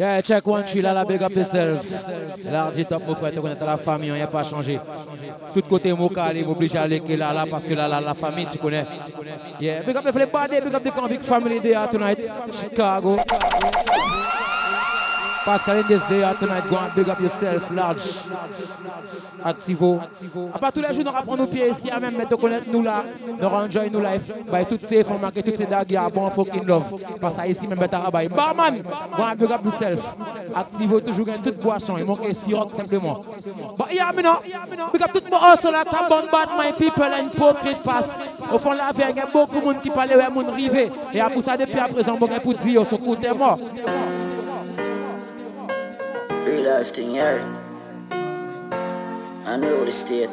Yeah, check one, tu là, la big up yourself. L'ardi top, mon frère, tu connais la famille, il n'y a pas changé. Tout côté, mon calé, m'oblige à aller là, là, parce que là, là, la famille, tu connais. Yeah, big up big up the convict family there tonight. Chicago. Pascal in this day tonight, go and big up yourself, large. Activo. À part tous les jours, nous reprendre nos pieds ici, à même mettre connaître nous là, nous enjoy nos life. By toutes ces femmes, toutes ces dagues, bon fucking love. Parce que ici, même mettre à rabat. Barman, go and big up yourself. Activo, toujours gagne toute boisson. Il manque sirop simplement. But yeah, me know, big up tout le monde also là, Cabon Bad, my people, and hypocrite pass. Au fond, la vie, il y a beaucoup de monde qui parle, ouais, monde rivé. Et après ça, depuis à présent, bon, pour dire, ce côté mort. Real life thing, yeah. I know the state.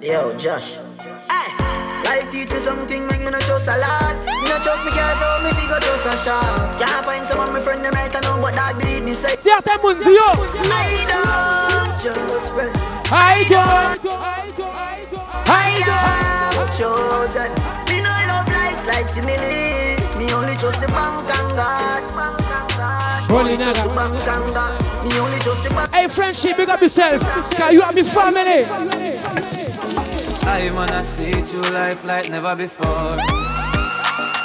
Yo, Josh. Hey, life teach er me something, make er er me not trust a lot. Me not trust me girl, so me figure trust a shot. Can't find someone, my friend, them right I know, but that believe me say. Certain monde, yo. I don't just friend. I don't. I don't I don't. I don't. chosen. Me no love likes like simile. Me only trust the bank and God. Holy nigga. Hey, friendship, big up yourself. Cause you are my family. I wanna see true life like never before.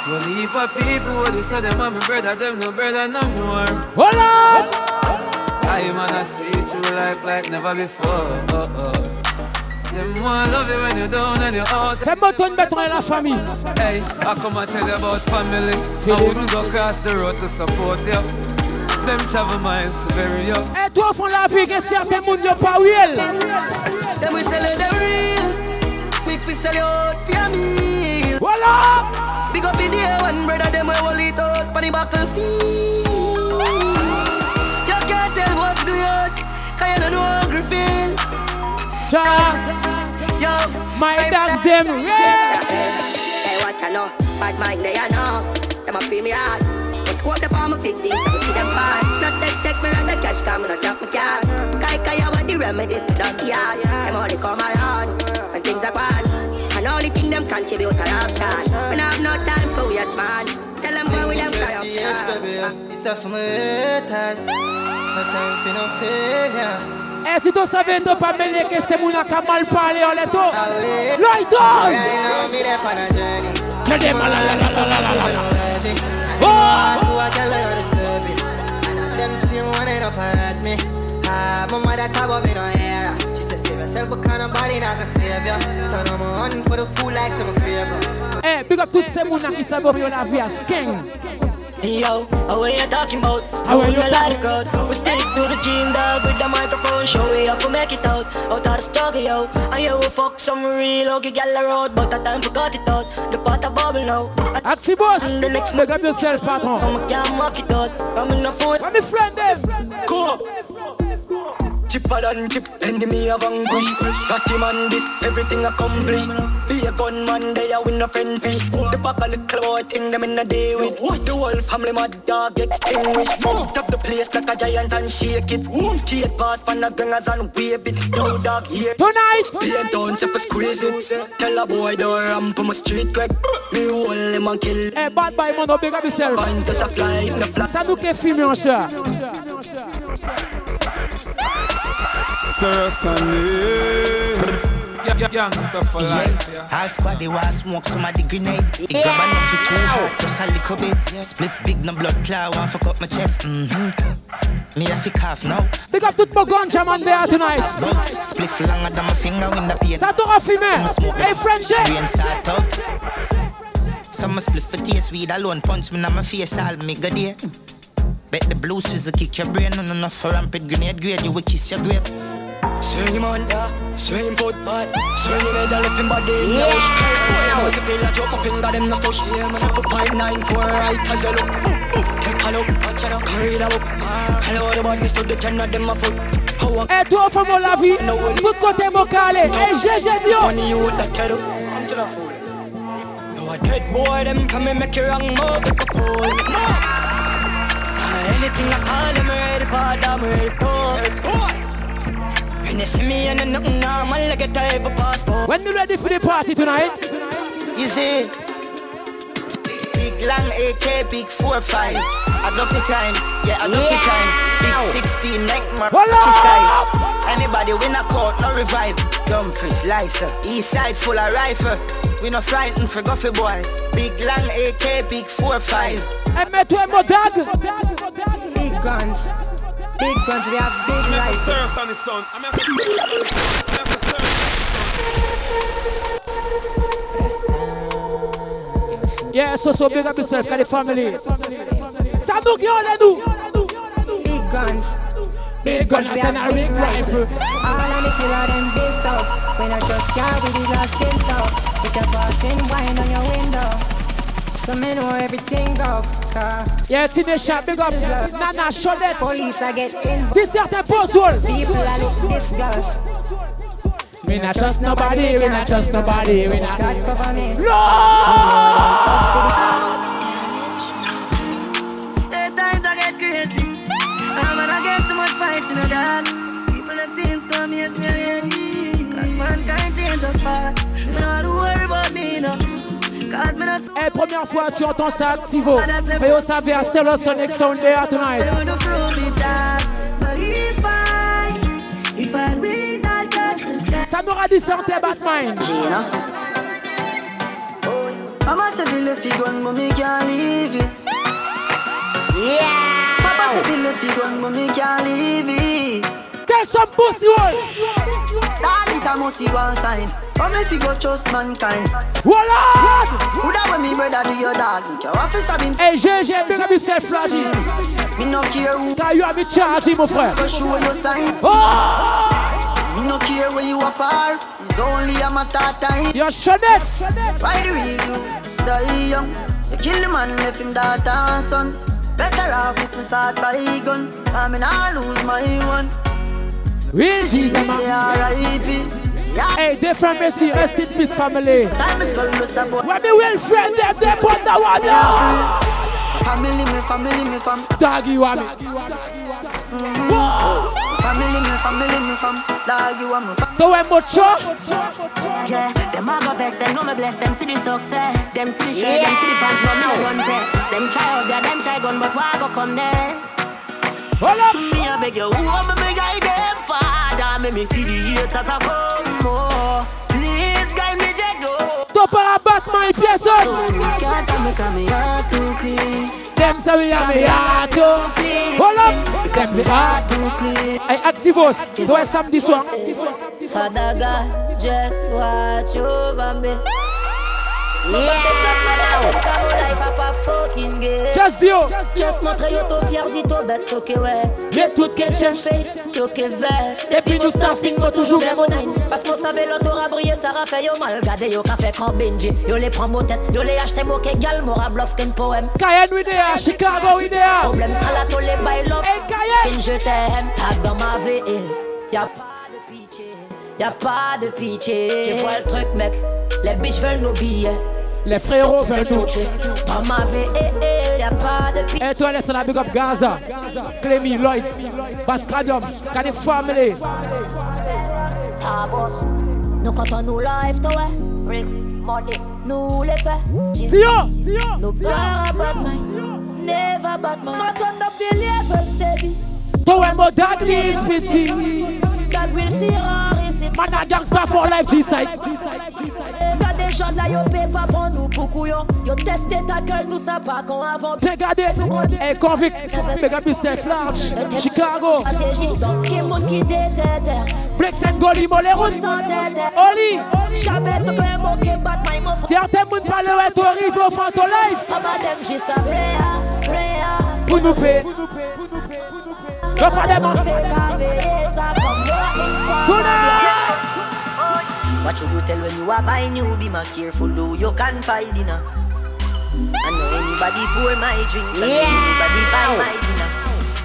Well, heap of people, what they say, them are my brother, them no brother no more. Hold on! I wanna see true life like never before. Oh, oh. Them want love you when you're down and you're out. Fais-moi ton béton et la famille. Hey, I come and tell you about family. I wouldn't go across the road to support you. Them travel miles to bury you. Eh, Et toi, font la vie que certains monde yo pas real. Them we tell you the real. Quick we sell you out for your meal. Voila! Big up in the one brother, them we hold it out for the battlefield. You can't tell what to do yet, cause you don't know how to feel. Cha, Yo, my dogs them real. Hey, what I know, bad mind they I know. Them a pay me hard. But squad up on my 15, so I see them fall. Not that check me on the cash, come not drop my car. Kai kai, what the remedy for that yard? Them only come around when things are bad. And only thing them contribute corruption. We have no time for weirds, man. Tell them where we them corruption. It's a for my haters. No time for no failure. Eh, si tu savais ne pas mêler que c'est mon qui a mal parlé en l'éto. I wait. Light So on! right now me there on a journey. Tell them la la la la la Me Oh! Them same one end up at me. Ah, my mother talk about me no hear. She said save yourself, but kind of body not gonna save ya. So no more hunting for the food like some craver. Eh, big up toutes ces moun qui savent la vie à King. Yo, how are you talking about? How are you you like crowd? We stick to the gym dog with the microphone show we have to make it out Out of the struggle yo And you will fuck some real ugly gal road But that time forgot it out The pot a bubble now And the next big up yourself, patron. I'm a can't mock it out I'm in a foot Let me friend them. Go Chipper than chip, enemy of vanquish Got him on this, everything accomplished Be a gunman, they a win a friend fish. The pack a little boy thing them in a day with. The whole family mad dog extinguished. Top the place like a giant and shake it. Skate past pan the gangers and wave it. Yo dog here. Tonight, Paint down, step squeeze it. Tell a boy don't ramp on my street quick Me hold him and kill. Eh, bad boy, mono, big up yourself. Find just a fly, no fly Ça nous qui filme, mon cher. Stir us on Youngster for life, yeah. All squad they want smoke some of the grenade. It grab enough it too hot, just a little bit. Split big no blood clot, want fuck up my chest. Mm-hmm. Me have to cough now. Big up tout mon ganja man there tonight. Split longer than my finger in the pain. Ça t'aura filmé. I'ma smoke Hey, friendship. Brain sort out. Some split for taste weed alone, punch me in my face, all me good there. Bet the blue scissor kick your brain, no enough for rampant grenade grade, you will kiss your grave. Same man, yeah, same foot, but swing in the left body in the bush. Hey, boy, must feel like drop my finger, them no stush. Seven point nine four right as you look. Take a look, watch it out, hurry it up. Hello, the body stood the ten of them a foot. Eh, toi, fais-moi la vie. Tout côté mon calé. Eh, GG Dio. money you with that head up. I'm to the fool. No, a dead boy, them come and make you wrong move the fool. Anything I call them ready for, them ready for. When they see me and nothing normal, I get a heavy passport. When you ready for the party tonight? You see, Big long AK, big four five. I love the time, yeah, I love the time. Big 16, neck mark, sky. Anybody win a court, no revive. Dumfries, Lysa, east side full of rifle. We no frightened for Guffy boy. Big long AK, big four five. Hey, mets-toi mon dag. Big guns. Big guns, have big. I'm a Sonic son. I'm a son. Yeah, so so big up yourself, got the family. Samu Gyola do. Big guns. Big guns, they have big rifle. All of the killer, them big thugs. When I just carry the last 10,000. So me know everything go. Car Yeah, Teenage Shop, big up. Nana, Shonette. police I get involved. This certain post wall. People are like disgust. We not trust nobody, we not trust nobody, we God cover me. At times I get crazy. And when I get too much fight in the dark, people that seems to amaze me, yeah. Cause mankind change up fast. Me not to worry about me, no. Hey, première fois tu entends ça, Activo. Mais au savoir, Stellar Sonic Sound there tonight. The. Ça m'aura dit santé, Batman. Mama say feel gun, but me can't leave it. Yeah. Papa say feel gun, but me can't leave it. Tell some pussy hole. That is a must see one sign. Come if you go trust mankind. Voilà. Who that when me brother do your dog? You want to stab him? Hey, GG, big up yourself, Flagy. Me no care who Car you have me charging, mon frère. go show your sign. Oh! Me no care where you apart. It's only a matter of time. You're Shonette. Why the real die young? You kill the man, left him daughter and son. Better off if me start by gun. I mean I lose my one. Real Jesus, man. R.I.P. Hey, different mercy, rest in peace, family. Time is gone, miss a. When me well friend them, they put the one down. Family, me family, me fam. Doggy, me. Family, me family, me fam. Dog, you want me fam. So when mucho, Yeah, them a go vex, them know me bless, them see the success. Them see the shirt, them see the pants, but no one press. Them try out there, them try gun, but why go come next? hold up. Me a beg you, who am I me guide? Make me see the haters a come more. Please guide me, Jego. Top of a Batman, person. Can't tell me come here too clean. Them say we have me heart to. Hold up. Them say heart to. Too clean. Hey, Activos. Do I some this one? Father God, just watch over me. Yeah. Just you. Just montre yo to fier dit to bet to ke ouais. Mais tout Get change face, yo ke vex. Et puis nous dancing moi toujours bien mon nine Parce qu'on savait l'auto a brillé, ça a fait yo mal. Gade yo ka fait quand Benji. Yo les prend mot tête, yo les acheté mo ke gal Mora bluff ken poème. Cayenne we there. Chicago we there. Problème ça la to les bail love Hey, Cayenne. Ken je t'aime, tag dans ma ville. Y'a pas de pitié, y'a pas de pitié. Tu vois le truc mec, les bitches veulent nos billets Les frérots veulent nous. Dans ma ville, y'a pas de pitié Hey, toi, laisse la big up Gaza. Clemmy, Lloyd, Bascadium, Canif Family. Nous comptons nous live, toi Bricks, money, nous les fait Tio, Tio. No power about mine, never about mine. Not on the believer steady. Toi, mon dad is pity. God will see rare ici. Man, a gangster for life, G-side. Got des gens là, yo paye pas pour nous pour couillon. Yo testé ta gueule, nous ça pas qu'on avant. Regardez. Hey, convict. Big up yourself, large. Chicago. Stratégie, donc qui monde qui t'éteint. Flex and Goli, Moleroun. Sans tête. Oli. Jamais tu peux moquer Batman, mon frère. Certains moun parlent ouais, toi, arrive au fond ton life. Ça va dem jusqu'à Bréa, Bréa. Pour nous payer. Le fallait m'en Fait caver ça comme What should you tell when you are buying you? Be more careful, though you can find dinner. I know anybody pour my drink, and anybody buy my dinner.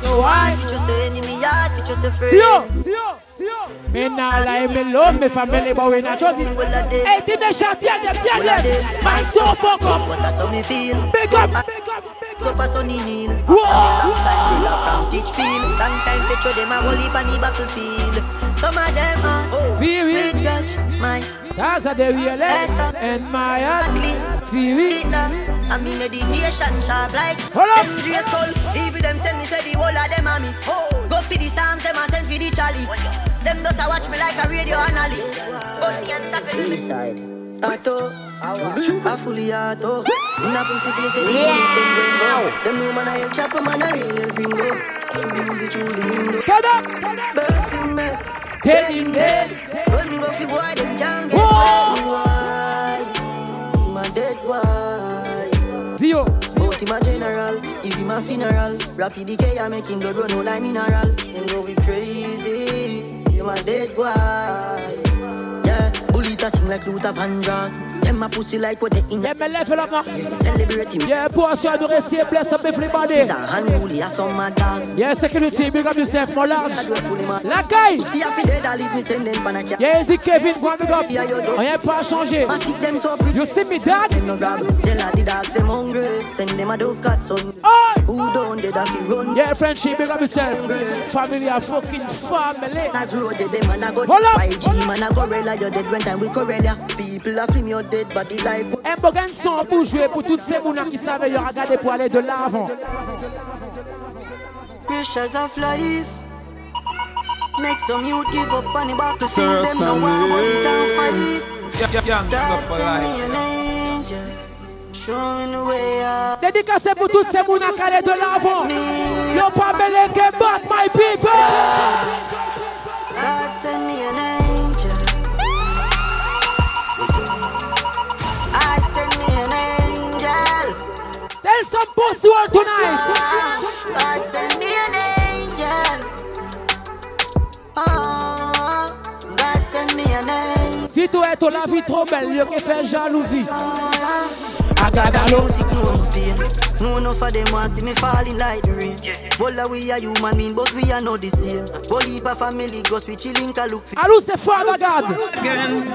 So hard, fit just say enemy, hard, fit just say friend. Tio, Tio, Tio. Me nah lie, me love me family, but we not it. Hey, team the shot, tell them, tell them. Man, so fuck up. But that's how me feel. Big up, ah, big up, big So up. for sunny kneel. Whoa. Long time brother from Teachfield. Long time picture them a whole heap on the battlefield. Some of them are oh. Feel big it. grudge, my Dogs are the realest. And my heart. Feel it. Hitler. I mean dedication sharp like Hold up. MJ Skull. Even them send me say the whole of them a miss. Oh. Go for the Psalms, them a send for the chalice. Them does a watch me like a radio analyst. Gun me and stop it. East side. Auto, I fully auto. In a pussy face, they yeah. them rainbow. Them new man a hell chopper, man a real hell bingo. Should be use it through the window. Get up. Bursting me, In dead. when me go fi boy, them can't get why. Why? A dead boy. Zio. But him a general, if him a funeral. Rapid decay, I make him blood run out like mineral. Him go be crazy, him a dead boy. Yeah, bullet a sing like Luther Vandross. Them a pussy like what they in. Yeah, me level up now. Celebrate him. Yeah, pour sur nous rester bless up everybody. He's a unruly, a some dogs. Yeah, security, big up yourself, mon large. I don't pull him out. La caille. See if he dead, I leave me send them pan a cat. Yeah, easy Kevin, go and big up. Rien pas them so pretty. You see me, dad? Them. Tell all the dogs them hungry. Send them a dove cat son. Who don't dead if he run? Yeah, friendship, big up yourself. Family, a fucking family. As road dead, them man a go Hold up. YG man a gorilla, you dead when time we Corellia. People a film your body. Un bogan son pour jouer pour toutes ces mounas qui savent y regarder pour aller de l'avant. Pressures of life. Make some youth give up on the back to see Stir them no some one hold it and fight. Yeah, yeah, God Gangsta for send me life. an angel. Show me the way out. Dédicacé pour toutes ces mounas qui allaient de l'avant. Yo pas belé que bat my people. God send me an angel. Tell some pussy all tonight. God send me an angel. Oh, God send me an angel. Si tu es la vie trop belle, yo qui fait jalousie. I got that music, know my pain. No enough for them want see me falling like the rain. Bola we are human being, but we are not the same. Bully pa family, go we chilling, ka look for. Alou c'est Father God. Again.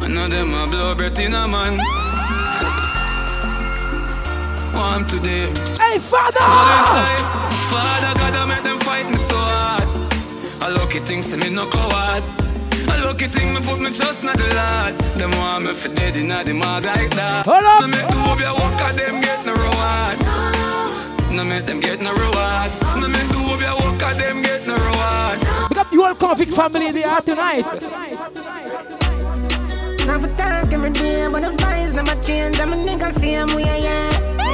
I know them a blow breath in a man. Want to them. Hey Father. Father God, I make them fight me so hard. I lucky things to me no coward. A lucky thing me put me trust in the Lord. Them want me for dead in the mag like that. Hold up. No make do up your work and them get no reward. No make them get no reward. No make do up your work and them get no reward. Pick up the whole convict family they are tonight. Now for talk every day, but the vibes never change. I'm a nigga same way, yeah.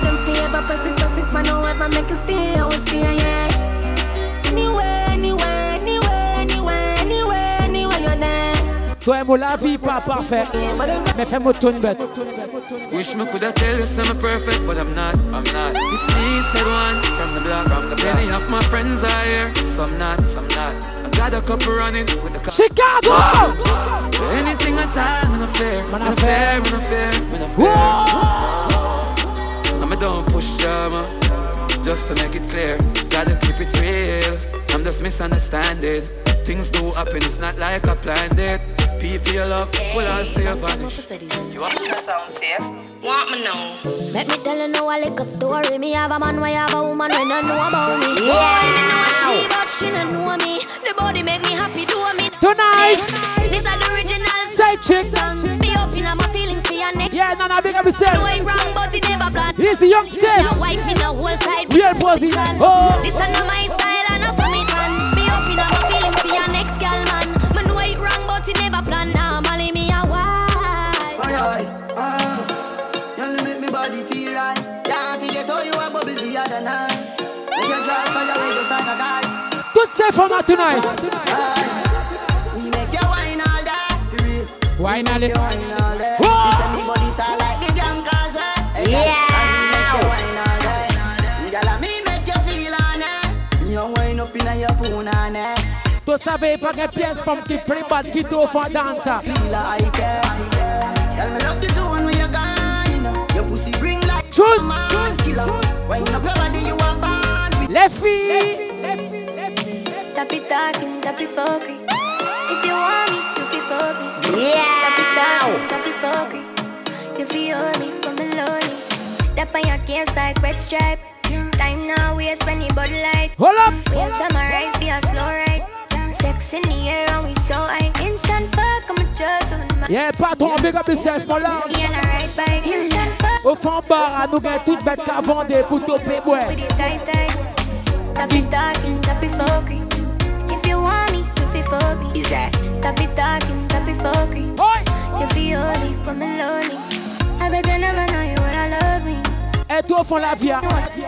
Better than paper, pass it, pass it, man. No ever make a stay, I will stay, yeah. Anywhere, anywhere, anywhere, anywhere, anywhere, anywhere you're there. Toi et moi la vie pas parfait. Mais fais-moi ton bête. Wish me coulda tell you I'm perfect, but I'm not, I'm not. It's me, said one, from the block, from the block. Many of my friends are here, some not, some not. I got a couple running with the car. Chicago! Anything I talk, man, I fear, man, I fair. fear, man, I fear, man, I fear. I'm a don't push drama, just to make it clear. Gotta keep it real. I'm just misunderstanding. Things do happen, it's not like I planned it. People you love, will all say vanish. You want to sound safe? Want me know? Let me tell you now a little story. Me have a man, why have a woman when I know about me. Boy, me know she, but she don't know me. The body make me happy, do me. Tonight. This is the original Side chick. song. Be up in my feelings for your neck. Yeah, Nana, big up No yourself. ain't wrong, but it never plan. He's a young sis. Your wife in the whole side. Real pussy. Oh. This is not my style and I saw me man. Be up in my feelings for your next girl, man. Me know it wrong, but it never plan. Normally me a wife. Aye, aye, ah. You make me body feel right. Can't forget how you a bubble the other night. When you drive fire away just like a guy. Tout c'est for moi tonight. Me Wine all Make it. you wine all day. Whoa. You say me body tall like the damn causeway. Eh? Yeah. And me make you wine all day. Girl, and me make you feel on eh? it. You wine up inna your poon on it. Tu savais pas que pièce femme qui prie bad qui t'offre un dancer. Feel like eh? me love the zone when you gone. Your pussy bring like Chun. man killer. Wine up your body, you a born with Les filles. Tap it talking, tap fucking. If you want me, you feel fuck me. Yeah. Tap it talking, tap. You feel me, come lonely. Tap on your case like red stripe. Time now, waste when you bud light. Hold up. We have summarize, be a slow ride. Sex in the air and we so high. Instant fuck, I'm a just on my Yeah, patron, big up yourself, mon large. Au fond bar, nous gagnons toutes bêtes qu'à vendre pour toper, ouais. Stop talking, stop fucking. If you want me, you feel for me. Is that? Talking, stop it fucking. You feel only when me lonely. I better never know you when I love me. Et toi, font la vie,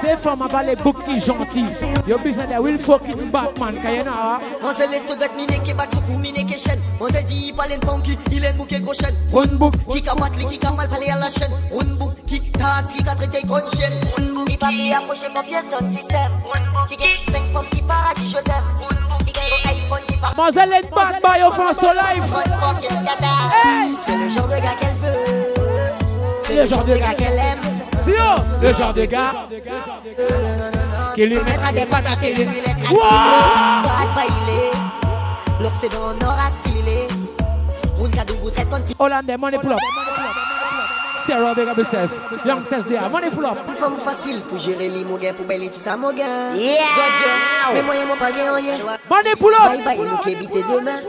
c'est femme avec les boucs qui gentils. Yo besoin de will fucking Batman, quand y'en a. Monsel les sodat mine ke bat suku mine ke chen Monsel di palen ponki il en bouke gauchen Run book. Ki ka bat li ki ka mal pale à la chaîne. Run book ki tats ki ka traité gros chen Qui pas bien approché mon pièce son système. Qui gagne 5 femmes qui paradis je t'aime. Qui gagne au iPhone qui part Mademoiselle est bad by offense au life. Hey! C'est le genre de gars qu'elle veut C'est le genre de gars qu'elle aime le genre de gars qui lui met à des patates et lui laisse Wow! Bad bailé L'autre c'est dans nord à stylé Hollandais, money pull up. Stereo, big up yourself. Young says there, money pull up. Femme facile pour gérer les mots pour belle tout ça mon gars Yeah! Mais moyen mon pas rien Money pull up. Bye bye nous qui demain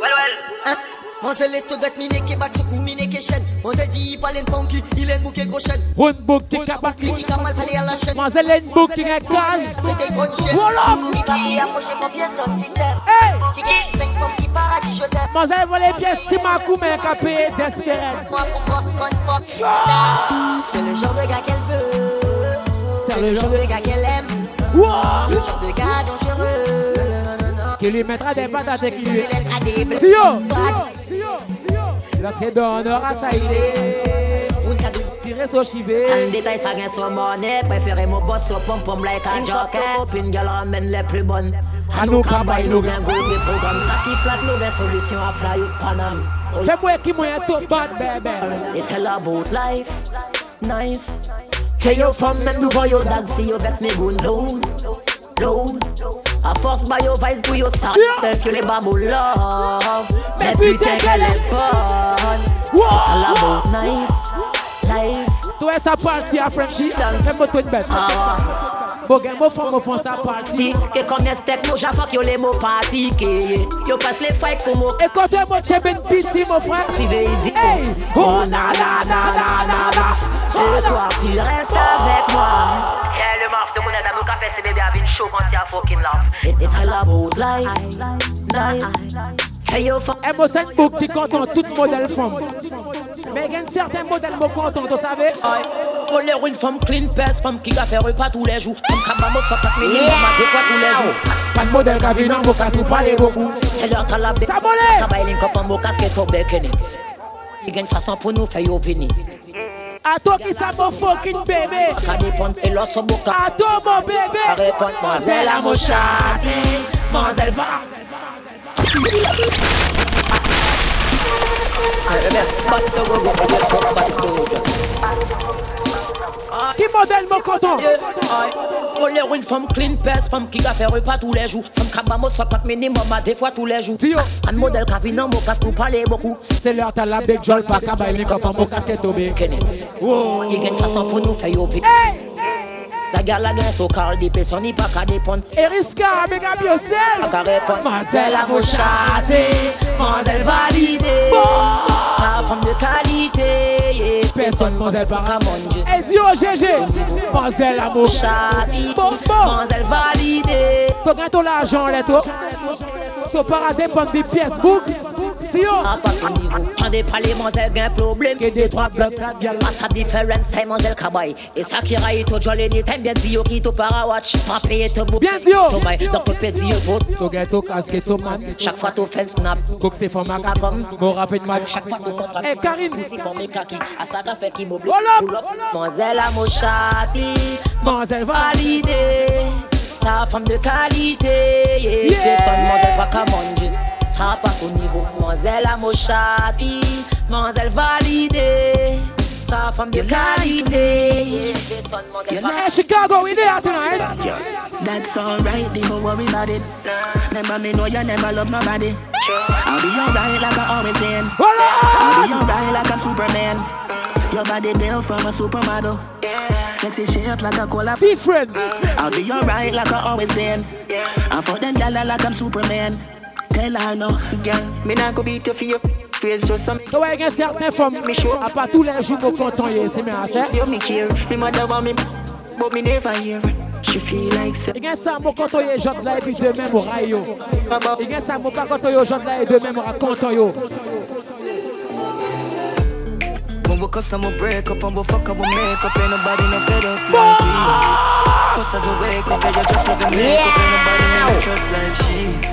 Hein? Monsel les sodat mine ke bat suku mine ke chen Monsel di palen ponki il en bouke gauchen Run book, kick up back. Qui ka mal pale à la chaîne Mademoiselle est booking a case. Traité gros chen Roll off. Qui pas bien approché mon pièce son système Hey! Qui gagne 5 femmes qui paradis je t'aime Mademoiselle voit les pièces Timakou, mais qu'à payer Desperate. Moi pour boss con fuck C'est le genre de gars qu'elle veut C'est le genre de gars qu'elle aime Wow! Le genre de gars dangereux Qui lui mettra des patates et qui Qui lui. lui laissera des bleus Tio! Bad Tio! Tio! Lorsqu'il donnera ça, il est. Run kadou Tiré sur chivé. Sans détail, ça gagne son money. Préférez mon boss au pom pom like un jockey. Copine, girl, ramène les plus bonnes. À nous, cabaye, nous, gagne gold, des programmes. Ça qui flatte, nous gagne solution à fly out Panam. Oh, Fais-moi qui m'a tout bad, baby. They tell about life, nice. Tell your fam and do for your dog, see you vex me gun load, load. A force by your vice, do your start self, you les bambou love. Mais putain qu'elle est bonne. It's all about nice, life. Toi, ça partie à Frenchy. Fais-moi tout une bête. Ah, Bon, gagne, moi, femme, moi, femme, ça partie. Si, que combien steak, moi j'avoue que yo les mots partis, que yo passe les fights pour moi. Et quand tu es mon chef, une pitié, mon frère. Suivez, il dit, Hey! oh na na na na na na. Ce soir, tu restes avec moi. Yeah, le marf, de mon aide à mon café, c'est bébé avec une show quand c'est à fucking love. It, it's all about life, life. Tell your fam- Et moi, c'est book qui content tout modèle femme. Mais il y a un certain modèle me content, vous savez. Faut l'air une femme clean, pèse, femme qui a fait repas tous les jours. Femme qui a bambo, ça tape minimum à deux fois tous les jours. Pas de modèle qui vient dans mon cas, vous parlez beaucoup. C'est l'heure qu'à la bête. Ça volait. Travail link up en beau casquette au bekeni. Il gagne façon pour nous faire yo vini. À toi qui ça, mon fucking bébé. Qu'à dépendre et l'os au boca. À toi, mon bébé. À répondre, mademoiselle à mon chat. Mademoiselle va. Qui modèle me content? Faut l'air une femme clean, pèse, femme qui a fait repas tous les jours. Femme qui a bambo, ça tape minimum à deux fois tous les jours. Tio. Un modèle qui a vu dans mon casque, vous parlez beaucoup. C'est l'heure t'as la big jolle, pas qu'à bailler quand on mon casquette au bec. Kenny. Il gagne façon pour nous faire yo vini. Hey! La gare la gagne, so Carl des personnes, il pas qu'à dépendre. Eriska, big up Pas yourself. qu'à répondre. Mademoiselle à mon chassé, mademoiselle validée. Sa femme de qualité, yeah. Personne, mademoiselle pas pas. qu'à manger. Et dis au GG, mademoiselle à mon Chadi, Bon, bon. mademoiselle validée. Tu gagnes ton l'argent, là, toi. Tu pars dépendre des pièces, book. Tio. À pas niveau. Gain problème? Que des trois blocs. Pas sa différence, time mademoiselle kabay. Et ça qui raille, toi, jolly, ni time bien dit, qui. Pas bout. Dit, bail, donc tout. Casque, man. Chaque fois, fais un snap. Cook c'est comme. Rapide match. Chaque fois, tu comptes. Eh, Karine. Pour mes kakis. À ça, qu'a fait qui m'oublie. Hold up. Pull up. Mademoiselle à mon chati. Mademoiselle va. validée. Sa femme de qualité. Yeah. Personne, mademoiselle pas qu'à manger. Ça passe au niveau. Mademoiselle à mon. Mademoiselle validée. Sa femme de qualité. Yeah. Personne, Hey, Chicago, we there tonight. That's alright, don't worry about it. Remember me know you never love nobody. I'll be alright like I always been. I'll be alright like I'm Superman. Your body built from a supermodel. Sexy shape like a cola. Different. I'll be alright like I always been. I for them gyal like I'm Superman. Tell her no. Girl, me nah go beat you for you disgrace just some. So I guess certaines femmes, me show. à part tous les jours, mon content, c'est bien, c'est. You me care, me mother want me, but me never hear. She feel like say. Il y a ça, mon content, il est là, et puis demain, mon rayo. Il y a ça, mon pas content, il est là, et demain, mon content, yo. When we cuss we break up and we fuck up we make up Ain't nobody no fed up like we Fuss as we wake up you just the make up Ain't nobody no trust like she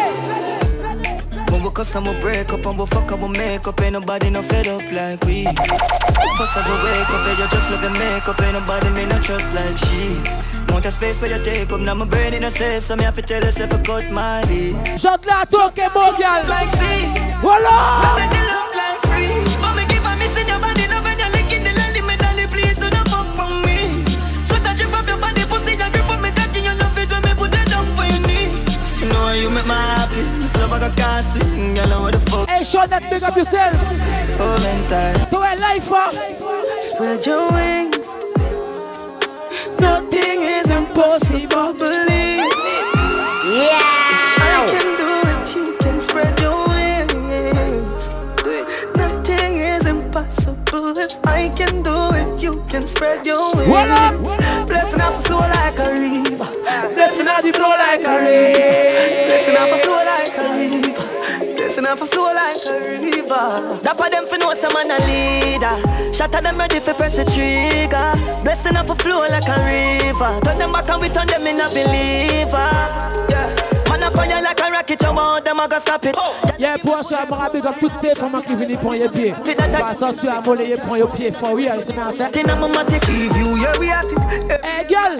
When we cuss and we break up and we fuck up we make up Ain't nobody no fed up like we. Fuss as we wake up and you just love your makeup. Ain't nobody me no trust like she. Want a space where you take up Now my brain in a safe. So me have to tell yourself I cut my beat Jot la toke mondial. Like sea. Voilà. I said the love like free. But me give a miss in your body Love when you're licking the lolly. Me dolly please do not fuck from me. Sweat a drip off your body Pussy a grip on me cocky You love it when me put it for your knee You know how you make This love I got can't swing Girl, know what the fuck Hey, Sean, that big up yourself. Come inside To a life, huh? Spread your wings Nothing is impossible, believe Yeah. I can do it, you can spread your wings Nothing is impossible If I can do it, you can spread your wings. What up? Blessing off a flow like a river. Blessing off the flow like a river. Blessing off a flow like a river. Blessing off a flow like a river. Dapper them for know some man a leader. Shatter them ready for press the trigger. Blessing off a flow like a river. Turn them back and we turn them in a believer. Yeah Man a fire like a rocket, you want them a go stop it Yeah, pour ça, je me big up toutes ces femmes qui viennent prendre les pieds. Pas ça, sur la molle, ils prennent les pieds. For real, c'est bien ça. Tina mama take you, yeah we at it Hey, girl.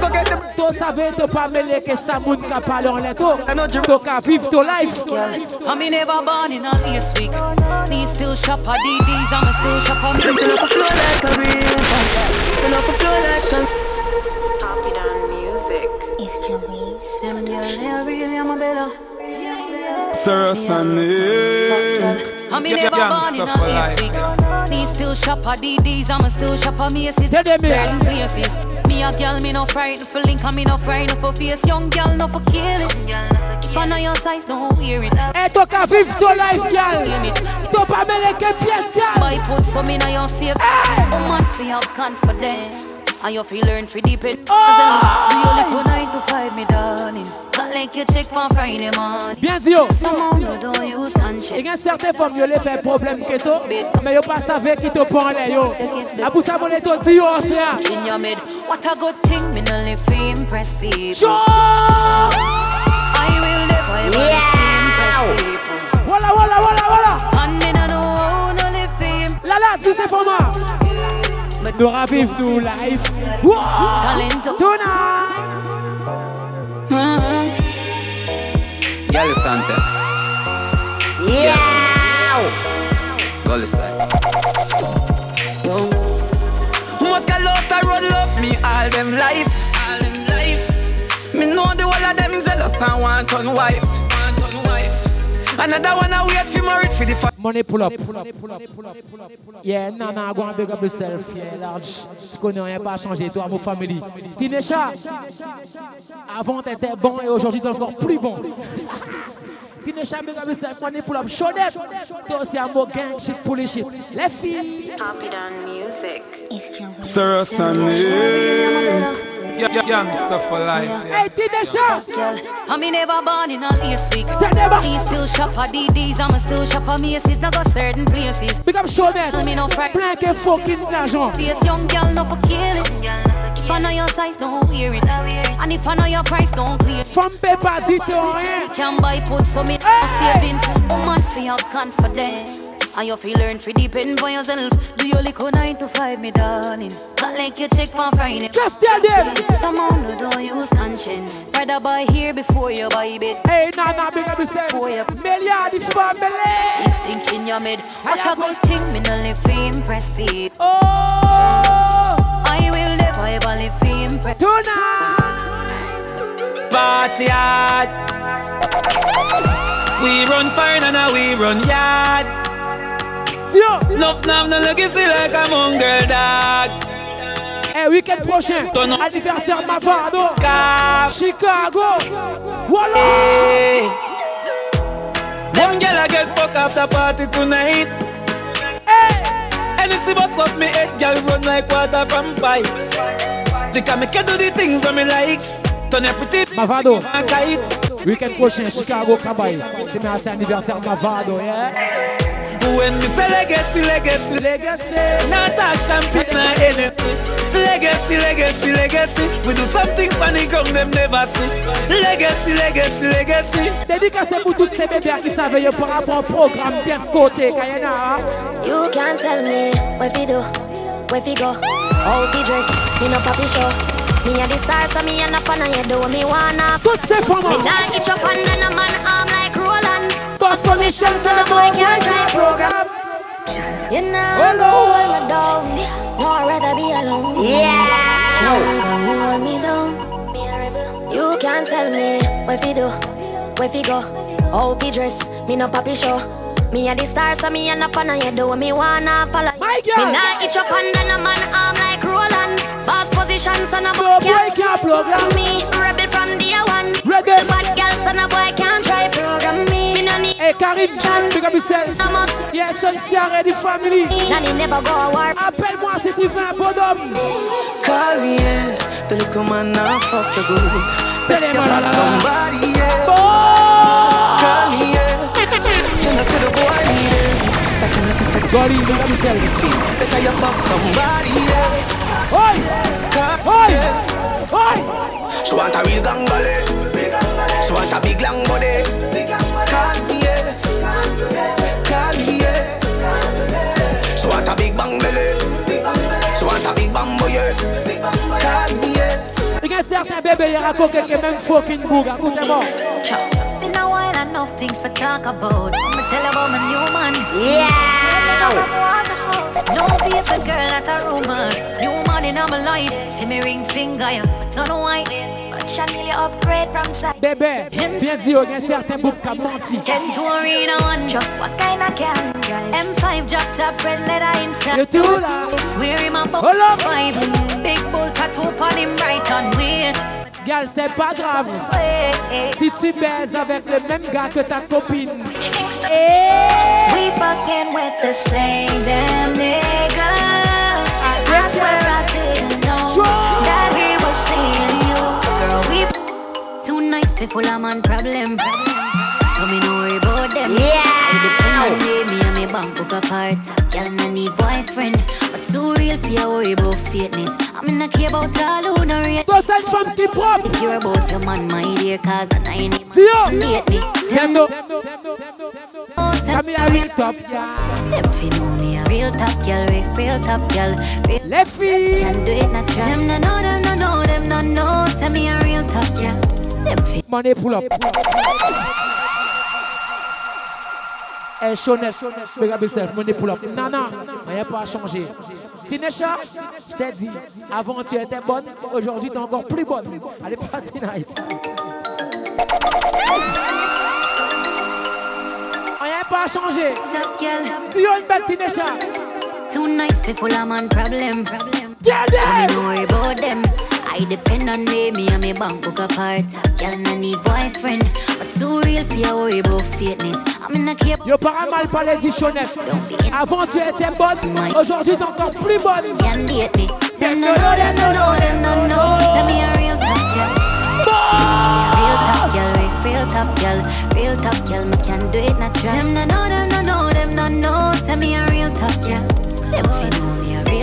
Go get them Tu savais, tu pas mêler que ça moun qui parle en letto. Tu qu'à vivre ton life. I me never born in a this week. Me still shop a DDs, I'm still shop a Blessing off a flow like a river Blessing off a flow like a Happy Stir us and it. I me Yeah, never born in stuff for a life. this week. Me still shop a DDs, I'm still shop a Macy's. Tell them, yeah. Certain places. Me a girl, me no frightened for link, and me no frightened for face. Young girl, no for kill it. If I know your size, don't wear it. Hey, tu qu'à vivre ton life, girl. Tu pas mêler que pièce, girl. Boy, put some in your safe. Woman, fi have confidence. And you feel learn depend. Ah! Do you live nine to five, me darling? Not like you check for Friday morning. Bien dit, yo. Il y a certaines femmes qui ont fait problème que toi, mais ils pas savent qui te parle, yo. À pour ça, mon éto dit, yo, c'est In your mid, what a good thing, me no live fi impress people. Sure. I will never ever live fi impress people. Voilà, voilà, voilà, voilà. And me no know how no live fi impress Là, là, dis ces femmes. Nous ravivons nous life. Wow. Talent. Tonight. Girl, you stand there. Yeah Go this side. Most a lot I run love me all them life. All them life. Me know the whole of them jealous and want on wife. On. Another one I wait for married for the Money pull up. Yeah, nana, go and big up yourself. Yeah, large. Tu connais rien, pas changé. Toi, mon famille. Tinesha, avant t'étais bon et aujourd'hui t'es encore plus bon. Tinesha, big up yourself. Money pull up. Chaudette. Toi aussi, un mot gang shit, pull shit. Les filles. Happy down music. Stir us yeah, gangster for life. Yeah. Hey, Tinesha. girl. I me never born in a this week. Tell them about- Me still shop a DDs, I'm still shop a Macy's. Now go certain places. Big up Chaudette. Tell me no fright. Plein que fucking l'argent. Face young girl, no for kill it. If I know your size, don't wear it. And if I know your price, don't clear it. Femme peut pas dire rien. Can buy put some in a savings. Woman, fi have confidence. And you feel learn fi depend on yourself. Do your liquor nine to five, me darling. Not like you check for Friday. Just tell them. Somehow no don't use conscience. Rather buy here before you buy bed. Hey, nana, big up yourself. Milliard the family. It's thinking you made. What a good thing, me no live fi impress people. Oh. I will never ever live fi impress Tonight. Party hard. We run fire and now we run yard. Love now no legacy like a mongrel dog. Eh, week-end prochain, anniversaire Mavado, Chicago, voilà. Hey. Them gyal a get fuck after party tonight. Hey. Anything but fuck me head, gyal run like water from pipe. They can make you do the things that me like. Turn pretty Mavado. Week-end prochain, Chicago, Cabaye. C'est merci anniversaire Mavado, yeah. When me say legacy, legacy, legacy, not talk champagne or anything. Legacy, legacy, legacy. We do something funny, come them never see. Legacy, legacy, legacy. Dédicacé pour toutes ces bébés qui savent yo par rapport au programme bien côté, Kayana. You can't tell me where fi do, where fi go, how fi dress, me no papi show. Me a the star, so me a up on your do me wanna. Toutes ces femmes. Me nah itch up under no man arm like Roland. Boss position, so the boy can't try program. You know I'm gonna hold me down. No, I'd rather be alone. Yeah. No, I'm gonna hold me down. You can't tell me where fi do, where fi go, how fi dress. Me no papi show. Me a the star, so me a up on your do me wanna follow. My girl. Me nah itch up under no man arm like Roland. Boss position, so no No boy break your program. me. Rebel from day one. Rebel. The bad girl, so no boy can't try Hey, Karim, big up yourself. no must. Yes, son, ready family. Nanny never go a war. Appelle-moi si tu veux un bonhomme. Call me, yeah. The little man now fuck the good. Tell Better him, fuck somebody, yeah. Call me, yeah. Can I say the boy need it? Like can I say say Gori, big up yourself. Better you fuck somebody, yeah. Oi! Oi! Oi! She want a real gangale. She want a big long body. Il y a certains bébés, il racontent que même fucking bouga. Écoutez-moi. Been a while, enough things for talk about. I'ma tell about my new man. Yeah. No paper girl, that's a rumor. New man in my life. See me ring finger, yeah. But don't white. Bébé, bien dit, il y a certains boucs qui ont menti. Ten to arena one truck. What kind of can drive? M5 drop top red leather inside. You too, là. Swear him about Hold up. five. Big bull tattoo on him right on wait. Gal, c'est pas grave. Si tu baises avec le même gars que ta copine. We fucking with the same damn nigga. Too full of man problem. So me no worry about them. I depend on me, me and me bank book apart. Girl, no need boyfriend, but too real for you worry about fakeness. I'm in a care about all who no rate. Go send from the prop. Secure about your man, my dear, cause I ain't him. Tio. Date me. Them know. Oh, Come here, real top, yeah. Them fi know me a real top girl, real, real top girl. Real Left feet. Can do it natural. Them no know, them no know, them no know. Tell me a real top girl. Money pull up. Hey, Shonette, big up yourself, money pull up. Non, non, il n'y a pas à changer. Tinesha, je t'ai dit, avant tu étais bonne, aujourd'hui tu es encore plus bonne. Allez, pas nice. A pas. Dis une belle Tinesha. Too nice full of man problem. Tell So me them. no worry about them. I depend on me, me and me bank book apart. Girl, no need boyfriend, but too real for you worry about fakeness. I'm in a care. Yo, pas mal parlé dit Avant tu étais bonne, aujourd'hui tu es encore plus bonne. Can date me. Them no know, them no know, them no know. Tell me a real top girl. Real top girl, real, real top girl, real top girl. Me can do it natural. Them no know, them no know, them no know. Tell me a real top girl. Them fi know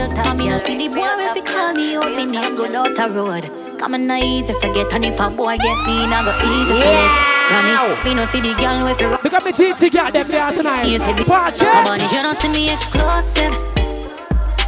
me a real top girl. See the boy if he call me out, me name go out a road. Come on, not easy forget, and if a boy get me, now go easy forget. Promise, me no see the girl with the Because me GT got them there tonight. Be Party. Come on, you don't see me exclusive.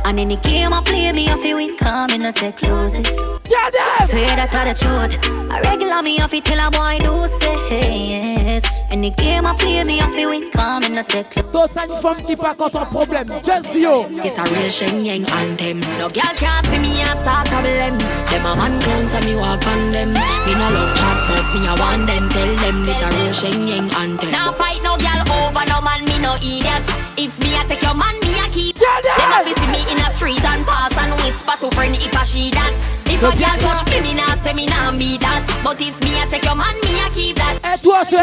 And the game I play me it with calm in the take closes. Yeah, them. Swear that I the truth. A regular me off it till a boy do say yes. Any game I play, me have to win. Come in the take. Toi, ça nous fait qui pas quand on problème. Just yo. It's a real Shen Yeng anthem. No girl can't see me a start problem. Them a man clown, so me walk on them. Me no love chat, but me a want them. Tell them this a real Shen Yeng anthem. Now fight no girl over no man, me no idiot. If me a take your man, me a keep. Yeah, yeah. Them a visit me in a street and pass and whisper to friend if I she that. If a girl touch me, me nah say me nah be that. But if me a take your man, me a keep that. Et toi, c'est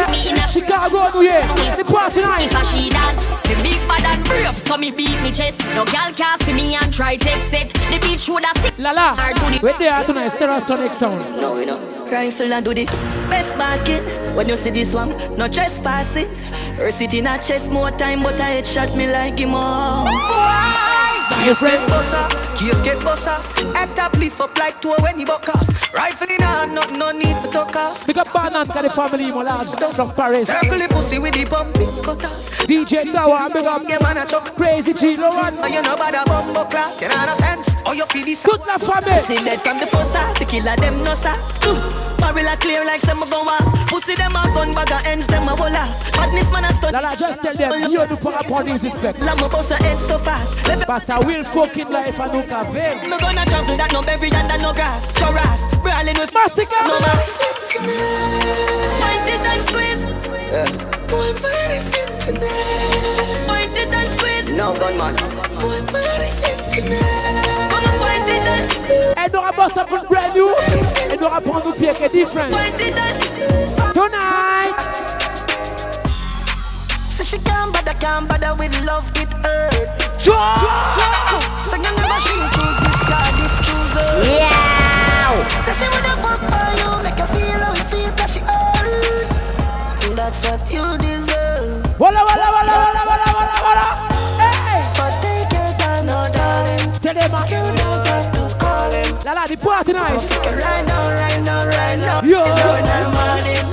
Chicago, New York. The party night. If a she that. Me big bad and brave, so me beat me chest. No girl can see me and try take set. The bitch woulda stick. La la. Wait there tonight, Stereosonic sound. No, we know. Rifle and do the best market. When you see this one, no trespassing. Her sitting a chest more time, but I headshot me like him on. Your friend bossa, case get bossa. Head top lift up like two when he buck off. Rifle in hand, not no need for talk off. Big up Banan, got the family, my large from Paris. Circle the pussy with the pumping cut off. DJ Tower, big up Yeah, man, I chuck Crazy Chilo one. And you know about a bumbo clock, you know no sense. Oh, you feel this? Good enough family. See dead from the first half, the killer them no soft. Barrel clear like some go off. Pussy them a gun bag a ends them a roll off. Badness man a stunt. Lala, just tell them you do for upon disrespect. Lama bust a head so fast. Pastor will fucking life and look a veil. No gonna travel that no berry and that no grass. Chorus, brawling with Massacre. No mass. Point it and squeeze. Boy, very tonight. Point it and squeeze. No gunman. Boy, very tonight. It pas ça pour le brand new. Elle n'aura pas nous pied qui est different. It. Tonight. So she can't bother, can't bother with love, it hurt. So you never she choose this guy, this chooser. Yeah. So she wanna fuck for you, make her feel how you feel, cause she hurt. That's what you deserve. Walla, walla, walla, walla, walla, walla, walla. Hey. But take your time, no darling. Tell them, man. Lala, the party night. Right now, right now, right now. Yo. You know when I'm on it.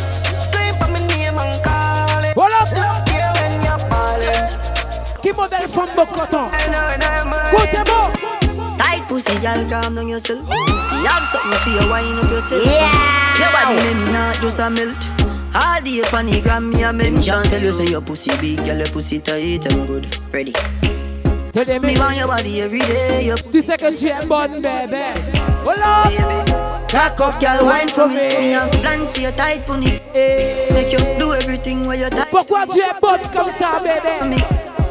Scream for my name and call it. Hold up. Love care when you're falling. Qui modèle from Bocoton. I know when Côté bon. Tight pussy, girl, calm down yourself. You have something for your wine up yourself. Yeah. Your body make me not just a melt. All the on the gram, me a mention. Tell you say your pussy big, girl, your pussy tight and good. Ready. Tell them, Me want your body every day. Your Tu sais que tu es bonne, bébé. Hold up. baby. Cock up, girl, wine for me. Me have plans for your tight pony. Eh. Make you do everything where you're tight. Pourquoi tu es bonne comme ça, me.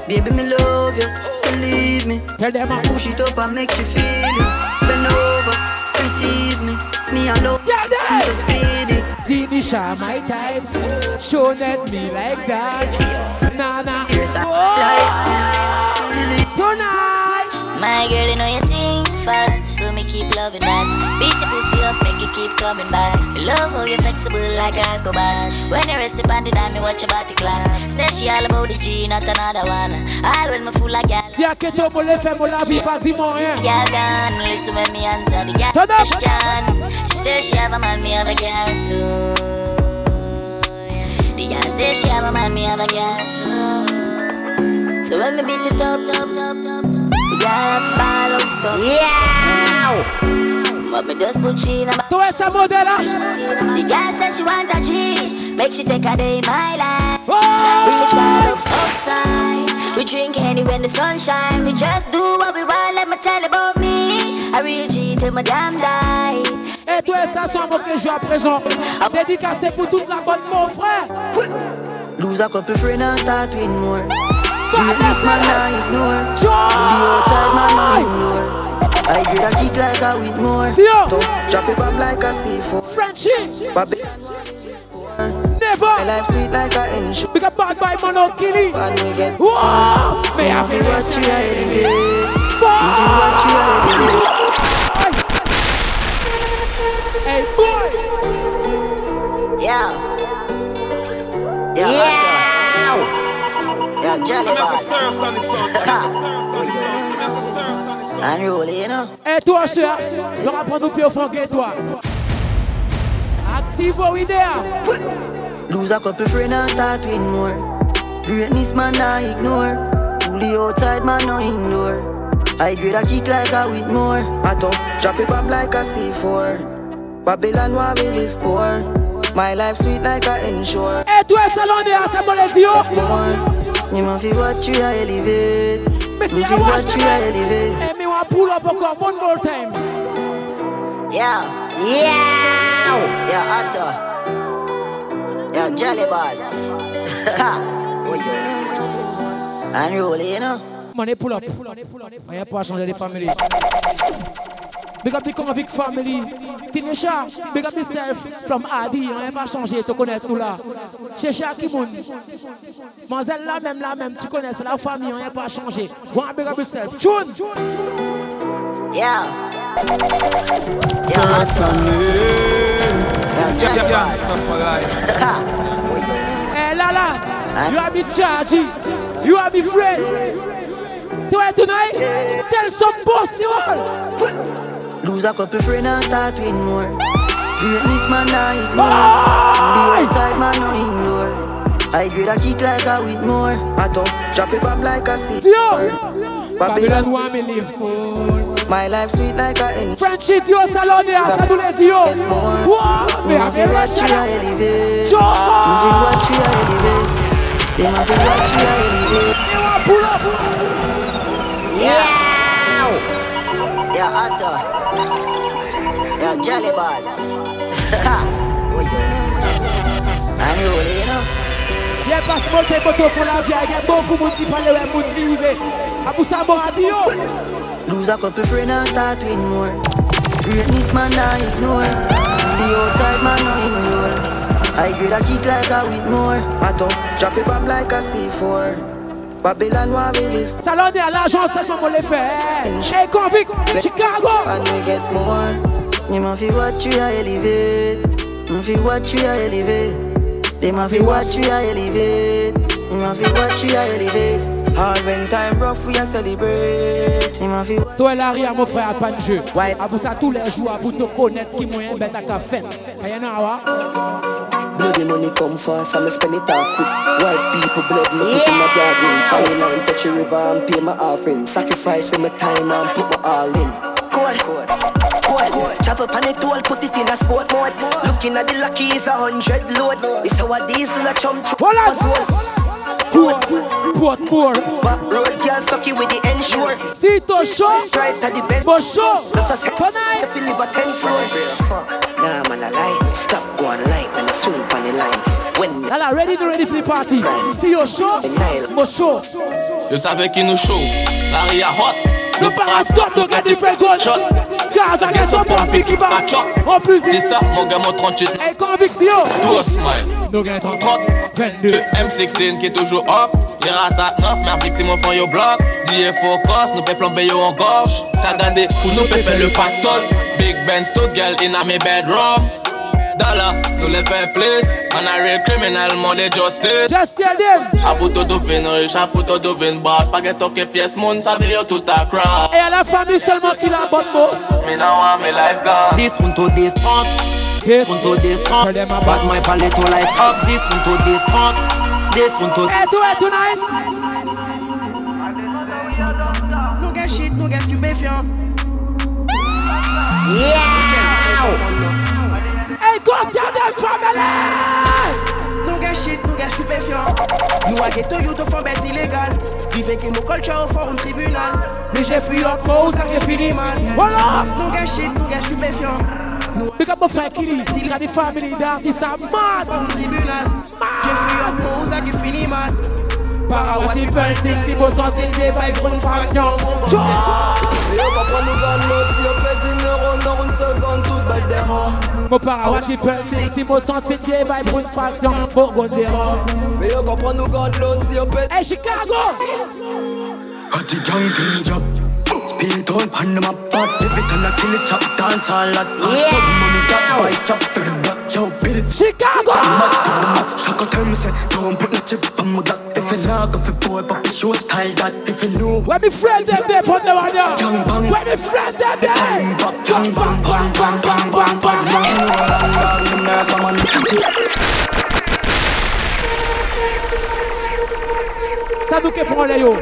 Baby, me love you, believe me. Tell them, man. Push it up and make you feel it. Bend over, receive me. Me alone, Yeah, I'm so speedy. Dinisha, my type. Show net me like that. Nah, nah. Here's a Oh. Tonight. My girl, you know you think fat, so me keep loving that. Beat your pussy up, make you keep coming back. Me love how you flexible like a cobalt. When you rest upon the dime, me watch your body clap. Say she all about the G, not another one. All when me full of gas. Si a que ton mollet fait mon la vie, pas dis-moi rien. Eh. Girl gone, listen when me answer the up. question. She says she have a man, me have a girl too. The girl say she have a man, me have a girl too. So when me beat it up, up, up, up, stuff. Yeah. But me just put she in a Toi, essa modela. The girl said she want a G, make she take a day in my life. Oh. The clubs outside. We drink Henny when the sun shine. We just do what we want. Let me tell you about me. I real G till my damn die. Et toi, ça sont mon que joue à présent. Dédicacé pour toute la bonne, mon frère. lose a couple friends and start with more. Business man, I ignore. The outside man, I ignore. I get a kick like a with more. Drop it bomb like a C4. Frenchie. Baby, Never. my life sweet like a ensure. Big up bad boy, Mono Killy. And we get Whoa. May I feel watch you elevate. If Boy. you watch you elevate. Hey, boy. Yeah. Yeah. Yeah. Et toi, cher, je reprends nous pieds au toi. Active au idea. Lose a couple friends and start with more. Greatness man I ignore. Pull the outside man no ignore. I grade a kick like a with more. I top drop it bomb like a C4. Babylon where we live poor? My life sweet like a ensure. Eh, toi, salon de c'est bon les yeux. Ni m'en fais voiture à élever. Mais si la voiture à élever. Eh, mais on pull up encore one more time. Yeah, yeah, yeah, Otto. Yeah, Jelly Buds. oh. Unruly, you know? Money pull up. On n'y a pas changer les familles. Big up the convict Tinesha, big up yourself from Adi. On n'a pas changé, tu connais nous là. Checha Kimoun. Mazel là même, là même, tu connais, c'est la famille, on n'a pas changé. Go on, big up yourself. Tune. Yeah. Yeah, Hey, Lala, you are me chargy. You are me friend. Tonight, tonight, tell some boss you all. Lose a couple friends and start with more. Greatness man I ignore. The outside man no ignore. I grade a kick like a with more. I don't drop it bomb like a seed. Babylon want me live. My life sweet like a end. Friendship yo salon ya sadule yo. Wow, me have a watch you elevate. Joe. Me watch you elevate. Them have watch you elevate. You want pull up? Yeah. Yeah. Yeah, Jelly Buds. yeah. Unruly, you know? Yeah, passe mon tempo pour la vie. Il y a beaucoup de monde qui parle de monde qui. A pour ça, bon. Lose a couple friends and start with more. Greatness man I ignore. The outside man no ignore. I grade a kick like a with more. I don't drop it bomb like a C4. Babylon where we live. Salon de l'agence, c'est comment les faire. Hey, convict, Chicago. And we get more. You must feel what you are elevate. You feel what you are elevate. They must feel what you are elevate. You must feel what you are elevate. Hard when time rough, we are celebrate. You must feel Toi, Larry, mon frère, pas de jeu. À pour ça, tous les jours, pour te connaître qui moyen bête à café. Rien à voir. Bloody money come fast, I'ma spend it all quick. White people blood, me put in my garden. Panny line, touch a river and pay my offering. Sacrifice with my time and put my all in. Code, code, code. Travel pan it all, put it in a sport mode. Looking at the lucky is a hundred load. It's how a diesel a chump chump. Hold on. Port, port more. Back road, girl, sucky with the ensure. Sito show. Right at the bed. For sure. Just a second. If you live a ten floor. Fuck. Nah, man, I lie. Stop going light, man, I swing on the line. When Lala, ready, ready for the party. See your show. Mon show. Je savais qu'il nous chaud. Larry a hot. Nous pas stop, nous gars different goal. Shot. Gaz à gaz, on peut piquer pas. En plus, C'est ça, mon gars, mon 38. Hey, conviction. Tout smile. Nous gagnons 30, 22. M16 qui est toujours up. Les ratas 9, mais victime au fond yo bloc. DF focus, nous peut plomber yo en gorge. T'as gardé pour nous peut faire le pactole. Big Ben, stood girl in a me bedroom. dollar. Nou le fè plis An a real criminal, moun de justice Just tell them. A pouto do vin rich, a pouto do vin boss Pa gen toke piyes moun, sa ve yo tout a crap E a la fami selman ki la bon mou Mi nan wan mi life gone Dis moun to dis punk Dis moun to dis punk Bat mwen pale to life up. Dis moun to dis punk Dis moun to E tou e tou nan Nou gen shit, nou gen stupefyan Yeah! Hey, go tell them family. Nous get shit, nous get stupéfiant. Nous a ghetto you to font bête illégale. Vive que mon culture au forum tribunal. Mais j'ai fui up, moi, ça qui fini man. Voilà. Nous get shit, nous get stupéfiant. Big up my friend Kili, il a des familles d'artistes à mad. Forum tribunal. J'ai fui up, moi, ça qui fini man. Para what you felt, si des vibes une fraction. Yo comprends nous Mon para what you felt, si vous sentez des vibes pour une fraction. Pour une erreur. Mais yo comprends nous gagne l'autre, si on pète. Hey Chicago! Got gang till the job. Speed town pan them apart. Every time I kill it, chop dance all that. Yeah. money got boys chop for Chicago. Max. Shaka tell me say don't put no chip on my that. If you not go for boy, but be sure style that. If you know. Where me friends them there put them on there. Where me friends them there. Bang bang bang bang bang bang bang bang. On. Ça nous qu'est pour les yo.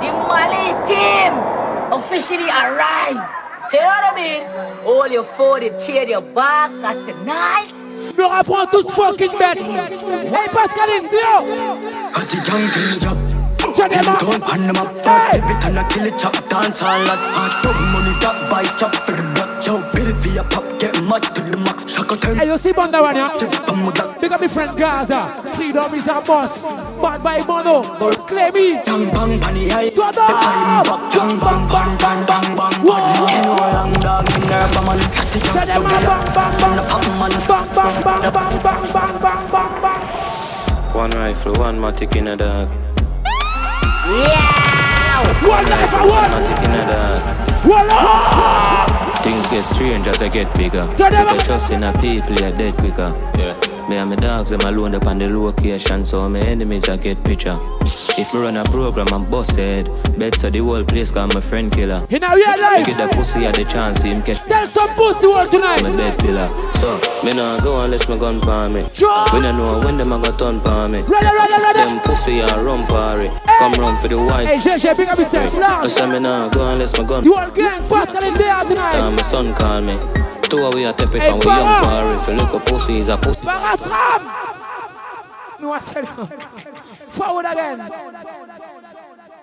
The Mali team officially arrived. Do you know what I mean? All your food, you cheer your back at tonight. me reprend toute fucking bête. Hey Pascaline, dis-le. Turn them up. Gun pan them up. Hey. Every time I kill it, chop dance all lot. Hard dog money, drop buy chop for the block. Yo, bill for your pop, get mad to the max. Shaka time. Hey, you see Bunda one, yeah? Big up my friend Gaza. Freedom is our boss. Bad by Mono. Claim me. Bang bang bunny high. Do it up. Bang bang bang bang bang bang. Whoa. Hello, long dog in there, come on. Tell them bang bang bang bang. Bang bang bang bang bang bang bang bang bang. One rifle, one matic in a dog. Yeah! One life I want! Voila! Things get strange as I get bigger. Put your trust in a people, you're dead quicker. Yeah. Me and my dogs, them alone up on the location, so my enemies I get picture. If me run a program, I'm busted. Bet so the whole place got my friend killer. In a real life, get the pussy at the chance, see him catch. Tell some pussy world tonight. I'm a bed pillar. So, me nah go unless my gun palm me. Sure. We don't know when them a got turn palm me. Ready, ready, ready. Them pussy a run party. Hey. Come run for the white. Hey, JJ, big up yourself. I say me nah go unless my gun. You all gang, Pascal in there tonight. Nah, my son call me. A it from we young. If you look a pussy, is a pussy. Barasram! Me want tell you. Forward again.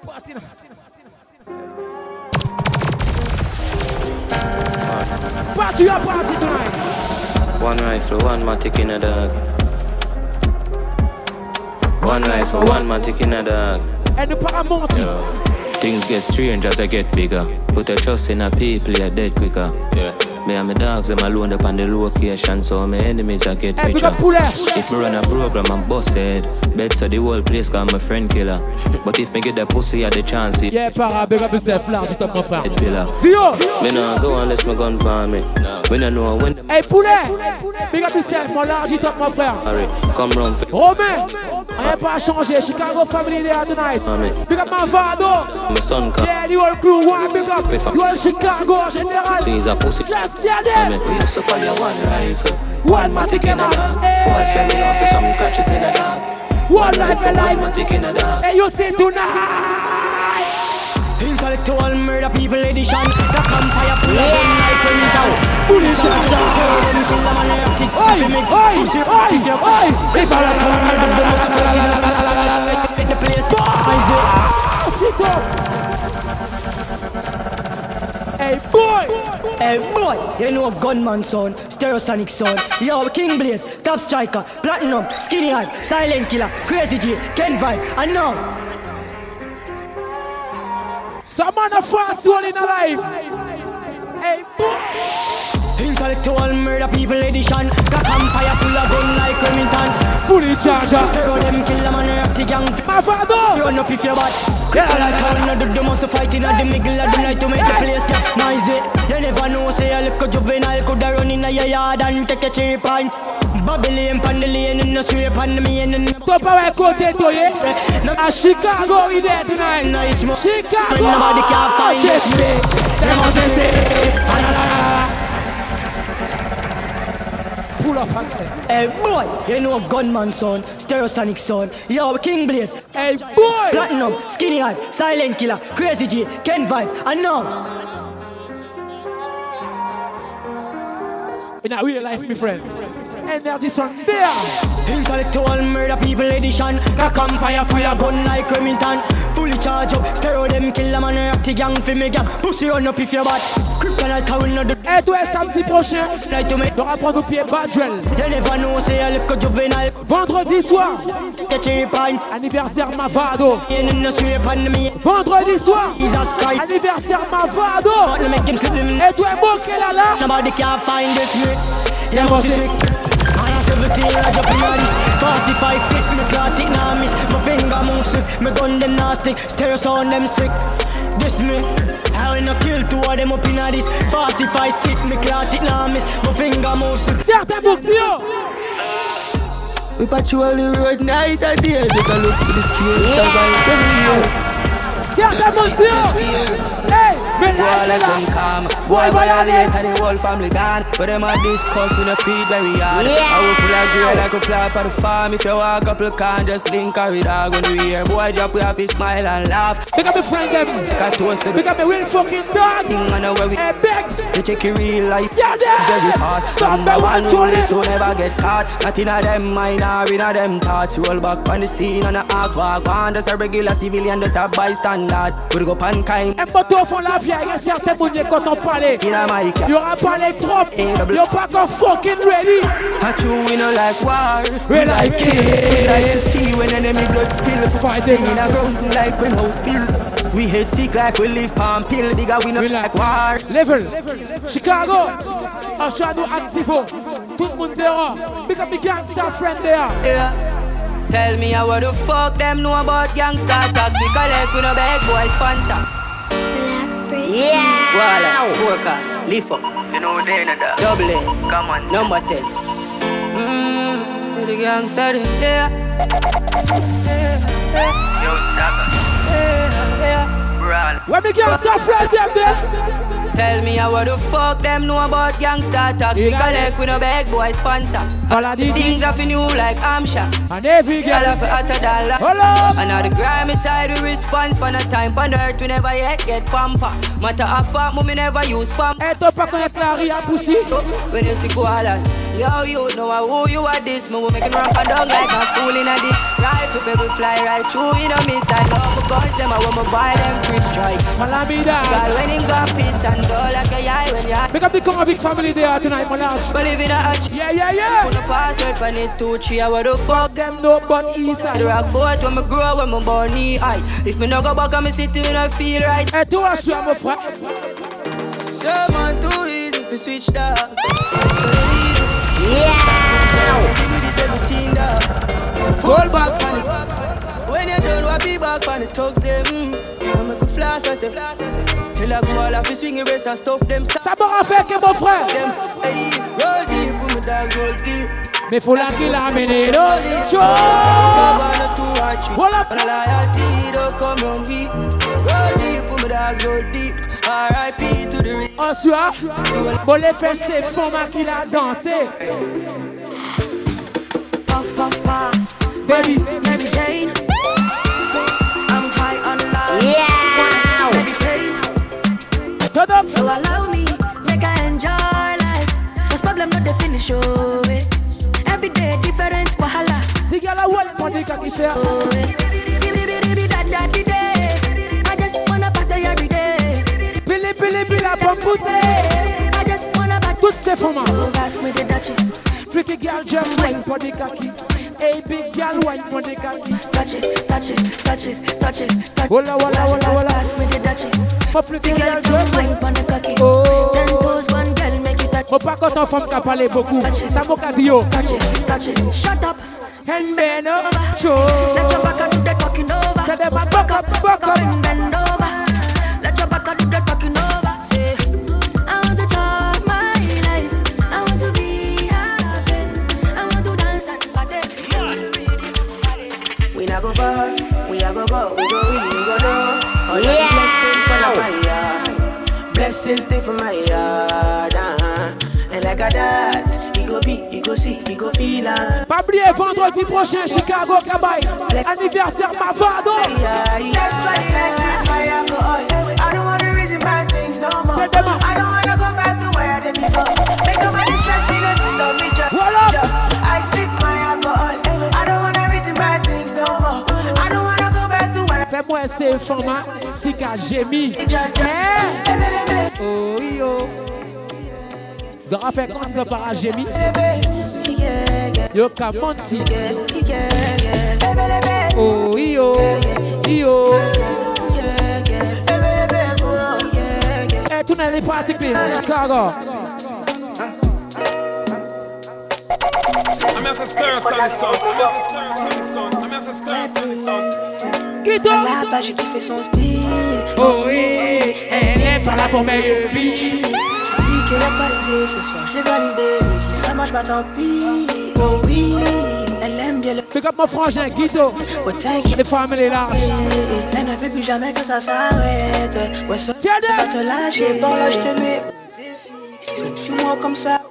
Party now. Party your party tonight. One rifle, one matic in a dog. One rifle, one matic in a dog. And the paramount. Yeah. Things get strange as I get bigger. Put a trust in a people, you're dead quicker. Yeah. Me and my dogs, them alone up on the location, so my enemies I get hey, picture. If me run a program, I'm busted. Bet so the whole place got my friend killer. But if me get the pussy, I the chance. It yeah, para, big up yourself, large, top mon frère. Pillar. Dio! Me nah go unless my gun palm me. We don't know when. Hey, poulet! Big up yourself, mon large, top mon frère. Harry, come round for. Romain! On n'a pas changé, Chicago family there tonight. Big up Mavado! My son come. Yeah, the whole crew, one big up. The whole Chicago pussy. Just tell them. We used to fire one rifle. One matic in a dog. Boy, send me off for some catches in a dog. One life alive. One matic in a dog. Hey, you see tonight. Intellectual murder people edition The campfire full of them like when it out Fully charged Them kill them and electric Oi, oi, oi, oi If I don't turn me, the must have fucking the place Sit up Hey boy! Hey boy, you know a gunman son, stereosonic son. Yo, King Blaze, Top Striker, Platinum, Skinny Hype, Silent Killer, Crazy G, Ken Vybz, and now. Some man a fast one in a life. Hey boy! Intellectual murder people edition Got campfire full of gun like Remington Fully charged up Stereo them kill them and rap the gang My father Run up if you're bad Yeah. Like how you do the most fighting at the middle of the night to make the place get noisy. You never know say a little juvenile Coulda run in your yard and take a cheap pint Babylon pan the lane in the street pan the main in Top away côté to ye A Chicago we there tonight. Chicago. Nobody can find this me. Them must say Up again. Hey boy, you know gunman son, stereosonic son. Yo, King Blaze. Hey boy, Platinum, Skinny Hype, Silent Killer, Crazy G, Ken Vybz, and now. In a real life, my friend. Energy there. Intellectual murder people edition. Got campfire full of gun like Remington. Fully charge up, stereo them kill and rock the gang for me gang. Pussy run up if you're bad. Kryptonite how we know the. Et toi, samedi prochain, de reprendre au pied Badwell. You never know, say a little juvenile. Vendredi soir. Anniversaire Mavado. In the street and me. Vendredi soir, Jesus Christ. Anniversaire Mavado. Et toi, Moké là. Nobody can find this. Yeah, sick. I am 17, I jump in this 45 feet, me clot it now miss My finger move swift, me gun them nasty Stereo sound them sick This me I will not kill two of them up in this 45 feet, me clot it now miss My finger move swift Certain Bourdio We patrol the road night and day Just a look for the street, survive every year Certain Bourdio Hey, me Boy, let's them come Boy, violate and the whole family gone But them a discuss when a feed very hard. Yeah. I will full of gear like a clap at the farm. If you walk up, you can just link her with dog when we hear. Boy drop, have to smile and laugh. Pick up the friend them. Got toasted. Pick up the real fucking dog. Thing on the way we. Hey, Bex. You check your real life. Yeah, yeah. Very fast. Number one rule is to never get caught. Not in a them mind or in a them thoughts. Roll back on the scene and a act walk on. Just a regular civilian, just a bystander. We go pan kind. Un bateau font la vie, il y a certains mouniers quand on parlait. A. Il y aura parlé trop. You're pas encore fucking ready. I true we no like war. We like it. We like to see when enemy blood spill. Fighting in a ground like when house spill. We hate sick like we live palm pill. Bigger we no like war. Level. Chicago. Enchaîne-nous activo. Tout le monde dehors. Big up the gangster friend there. Yeah. Tell me how the fuck them know about gangster taxi collect with no bag boy sponsor. Yeah. Wallace, Smoker, Leaf up. You know they know that. Double A. Come on. Number 10. Mmm, the gangster, yeah. yeah. Yo, Dagger. Yeah, yeah. Brawl. Where the gangster friend them there? Tell me how the fuck them know about gangster taxi collect with no bag boy sponsor. Things are for new like Amsha. And every girl of hotter than Hello. And now the grimy side we response for no time on earth we never yet get pamper. Matter of fact, mommy never use pump. Et toi pas la ria pussy. When you see koalas, yo you know who you are this. Me we making run and down like a fool in a this. Rifle baby fly right through in a miss. I love my guns them I want my buy them Chris strike. Follow me down. God when him got peace and all like a eye when you. Pick up the convict family there tonight, my lads. Believe in a hatch. Yeah, yeah, yeah. Put a password for it two, three, what the fuck them know but inside. The rock forth when me grow, when me born knee high. If me no go back and me city, me not feel right. Et toi, je suis à mon frère. So man, too easy to switch dog. Yeah. Give me the 17 dog. Hold back on it. When you done, what be back on the thugs them. When me go flash, I say flash, I say. Feel like more like swing your race and stuff them. Ça fait que mon frère. Them, hey, roll deep, put me dog, roll deep. Mais faut la qu'il a mené l'eau. Voilà. On a loyalty, don't come on me. Roll deep, put me dog, roll deep. R.I.P. to the rich. En soir, bon les fesses, c'est Foma qui l'a dansé. Puff, puff, pass. Baby, Mary Jane. I'm high on love. Yeah. Meditate. Turn up. So allow me, make I enjoy life. Cause problem not the finish, oh, eh. Every day different wahala. Qui fait. Billy, I just wanna party. Toutes ces femmes. So pass me the dachi. Freaky girl just wine for the cocky. Hey big girl wine for the cocky. Touch it, touch it, touch it, touch it, touch it. Hola, hola, Pass, hola, pass, me the dachi. My freaky girl just wine pon the cocky. Oh. Ten toes, one girl, make it touch. Mon pas content femme qui a parlé beaucoup. Ça m'a qu'à dire. Touch it, touch it. Shut up. And bend up. Let your back do the talking over. Tell them I buck up, buck up. and bend over. Blessings for my yard, uh-huh. and like a that, he go be, he go see, he go feel uh. Pas oublier vendredi prochain Chicago Cabaye. Anniversaire Mavado. That's why I said my alcohol. I don't wanna reason bad things no more. I don't back to where. Fais-moi ces femmes qui a gémi. Eh. Oh yo. Vous aurez fait quand ça par gémi. Yo ka menti. Oh yo. Yo. Eh, tu n'allais pas article Chicago. I'm just a Stereosonic sound. I'm just a Stereosonic sound. I'm just a Stereosonic sound. Guido. La page j'ai kiffé son style. Oh oui, elle est pas là pour mes Dis qu'elle a pas idée ce soir, je l'ai validé. Si ça marche, bah tant pis. Oh oui, elle aime bien le. Pick up mon frangin Guido. Oh. Les familles larges. Elle ne fait plus jamais que ça s'arrête. Ouais, ça va te lâcher. Bon là, je te mets. Suis-moi comme ça,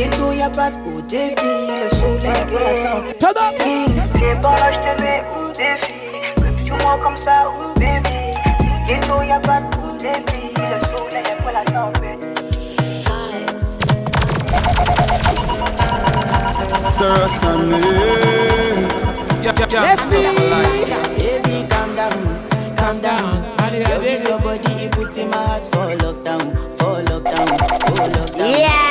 ghetto y'a pas de haut débit, le soleil après la tempête. T'es bon là, j'te mets un défi. Suis-moi comme ça, oh baby. Ghetto eh, oh, oh, y'a pas de haut débit, le soleil après la tempête. Stir us on me. Yeah, yeah, yeah. Baby, calm down, calm down. Yo, this your body, it puts in my heart for lockdown, for lockdown, for lockdown. Yeah.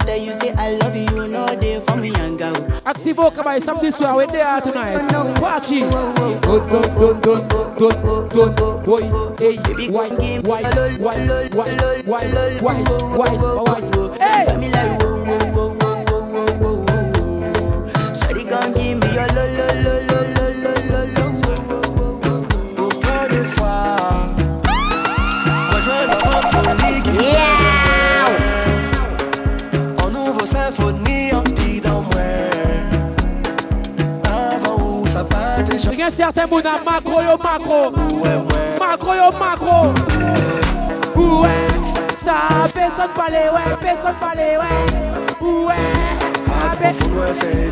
I tell you say I love you, you know they for me young girl. Activo, come on, some this way, we're there tonight. Party. Go, go, go, go, go, go, go, go, hey, why, why, why, why, why, why, why, why, why, hey. Got me like whoa, whoa, certains dans macro, yo macro. Macro, yo macro. Ouais, ça, personne parler, ouais, personne parler, ouais. Ouais.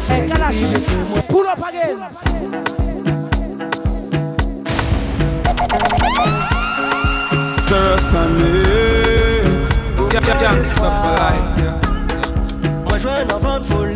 Eh, Kalash, pull up again. Stir us on me. Yeah, yeah, yeah. Stuff for life. Yeah. Rejoins l'enfant de folie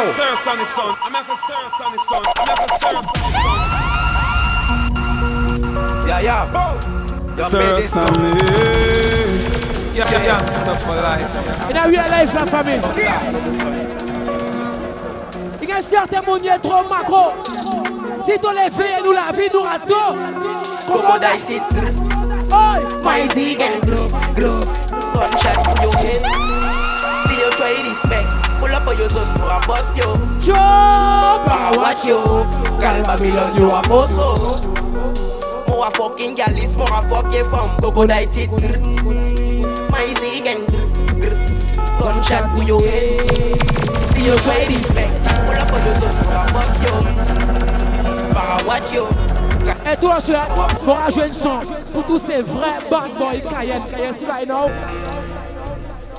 I'm a stir sonic sound. Yeah, yeah. Stir us on me. Yeah, yeah, yeah. Stuff for life. In a real life, la famille. Il y a certains est trop macro. Si tu les fais, nous la vie, nous ratons. Coco Daiti. Oi, My Z gang grow, grow. Gunshot to your head. See you try respect. Pull up on your zone, you a yo. I watch you. Girl Babylon, you a boss. More a fucking gal is more a fuck you from Coco Daiti. My gang grow. Gunshot to your head. See you try respect. Pull up on your zone, you a boss yo. I watch you. Et toi, cela, on une son pour tous ces vrais bad boys Cayenne, Cayenne, celui-là, you know?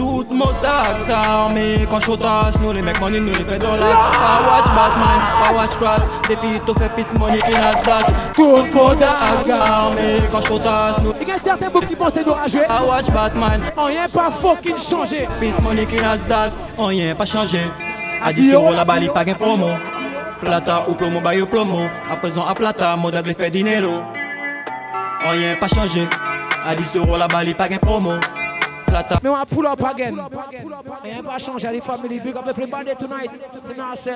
Tout mot ak sa arme Kan chotas nou li mek money nou li kre dolas Pa watch Batman, pa watch Crash Depi tou fe pis money ki nas bas Tout mot ak arme Kan chotas nou Il y a certains boucs qui pensaient nous rager. Pa watch Batman. On rien pas fucking changé. Pis money ki nas das On rien pas changé. A 10 euros la balle pas gain promo. Plata ou plomo bayo plomo. A présent à plata, modag les fait dinero On rien pas changé. A 10 euros la balle pas gain promo. Plata Mais on va pull up again. Rien pas changé. Les familles, big up everybody tonight. C'est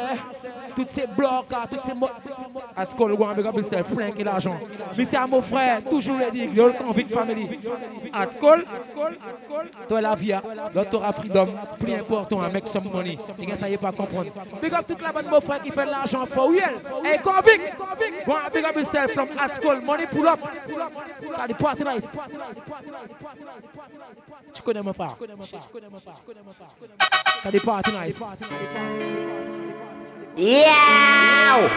toutes ces blocs, ah, toutes ces mots. À ce qu'on le voit, big up yourself, Frank et l'argent? Mais c'est à mon frère, toujours le dit, you're convict family. At school, toi la vie, l'autre t'auras freedom. Plus important, à make some money. Les gars, ça y est pas comprendre. Big up toute la bande de mon frère qui fait de l'argent for real. Hey, convict! Go on, big up yourself from at school. Money pull up? Got the party nice. could them afar. Ah. Cause the party nice. Yeah!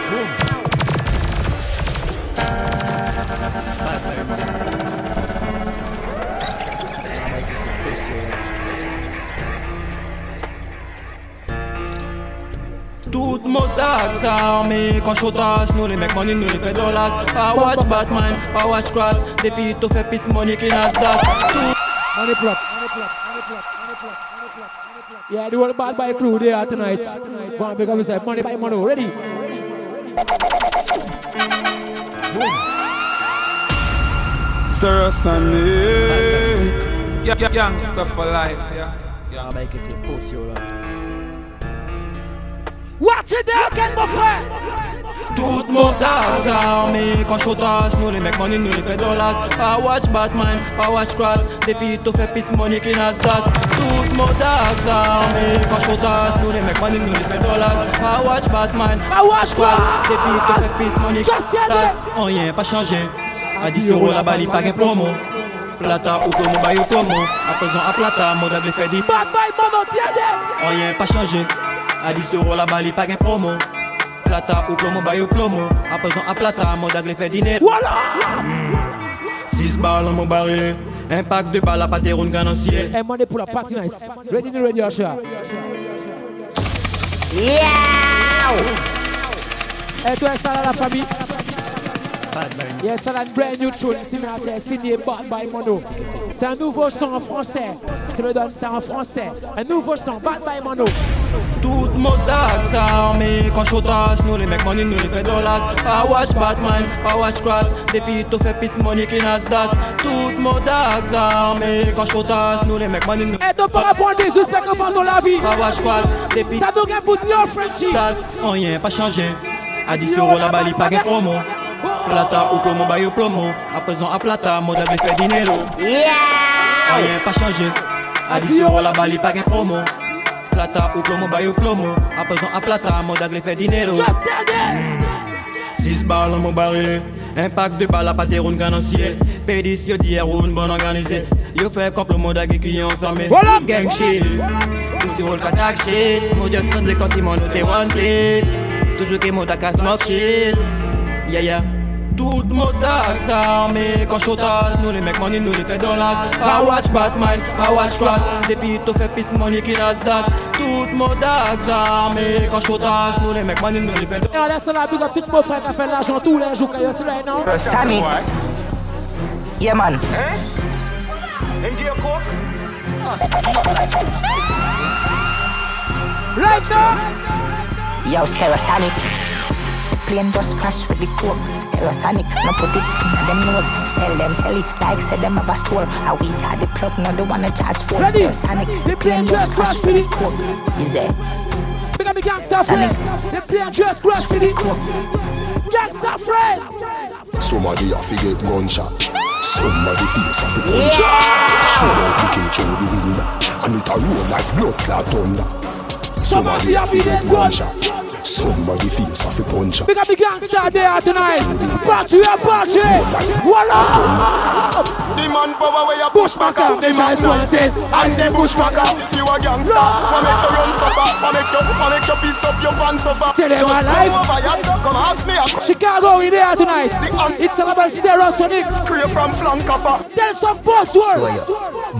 Tout mot dak sa arme Kan chotas nou li mek money nou li fe dolas Pa watch Batman, pa watch Cross. Depi tou fe pis money ki nas das Tout plot, money plot, Yeah, the whole bad boy crew there tonight. Go on, pick up yourself, money by money, ready? Stir us and me Gangsta for life, yeah. Gangsta Watch it there again, mon frère. Tout mon tags armé. Quand je nous les mecs money nous les fait dollars Pas watch Batman, pas watch Cross. Depuis tout fait piste money qui nas das Tout mon tags armé. Quand je nous les mecs money nous les fait dollars Pas watch Batman, pas watch Cross. Depuis tout fait piste money qui nas das Rien pas changé. À 10 euros la balle, pas gain promo. Plata ou plomo, bail ou plomo À présent à plata, mode avec fait dit Bad boy, mono, tiens. Rien pas changé à 10 euros la balle, pas gain promo. Plata ou plomo, bail ou plomo. À présent à plata, mode à fait dîner. Voilà! 6 balles dans mon baril. Un pack de balles à pâté round canancier. Et money pour la party nice. Ready to radio show. Yeah! Et toi, ça la famille. Yes, c'est un brand new tune. C'est signé Bad by Mono. C'est un nouveau son en français. Je me donne ça en français. Un nouveau son, Bad by Mono. Tout mon tax armé quand je nous les mecs money nous les fait dollars. Pas watch Batman, pas watch Cross. Depuis tout fait piste money qui nas das. Tout mon tax armé quand je nous les mecs money nous. Et donc par rapport à des suspects qui font dans la vie. Pas watch Cross. Depuis. Ça doit pour dire Frenchy. Das, rien pas changé. À 10 euros la balle, pas gain promo. Plata ou plomo, bail ou plomo. À présent à plata, mode avec fait dinero. Yeah! Rien pas changé. À 10 euros la balle, pas gain promo. Plata ou plomo, bail ou plomo. À présent à plata, mode avec fait dinero. 6 balles dans mon baril. Un pack de balles à pâté round canancier. Pédis, yo d'hier round bon organisé. Yo fait mode avec qui enfermé. Voilà! Gang shit. Ici roll katak shit. Modeste de quand Simon t'es wanted. Toujours que mode à casse shit. Yeah yeah. Tout mon tax armé quand je nous les mecs money nous les fait dollars Pas watch Batman, pas watch Cross Depuis tout fait piste money qui nas das. Tout mon tax armé quand je nous les mecs money nous les fait dollars Et on laisse la big up tout mon frère qui fait l'argent tous les jours quand il est là non euh, Sammy. Yeah man. Him give you coke? Like that Yo Stereosonic Plane just crash with the coke Stereosonic, no put it in them nose Sell them, sell it like say them have a store How we had the plug, now they wanna charge for Ready? Stereosonic The plane just crash with the coke Is it? Big up the gangster friend The plane just crash with the Gangster friend Somebody have to get gunshot. Somebody face have to punch. Show out the cage through the window. And it a roll like blood clot thunder. Somebody have to get gunshot. Somebody face have to punch. Big up the gangster there tonight. Battery a battery Voila The man power where you bushbacker The man wanted and the bushbacker If you a gangster What make you run suffer. What make you What make you piece up your pants suffer. Tell them Just my come life. over here so Come ask me a Chicago we there tonight. It's all about Stereosonic Scrape from flank offer Tell some boss words.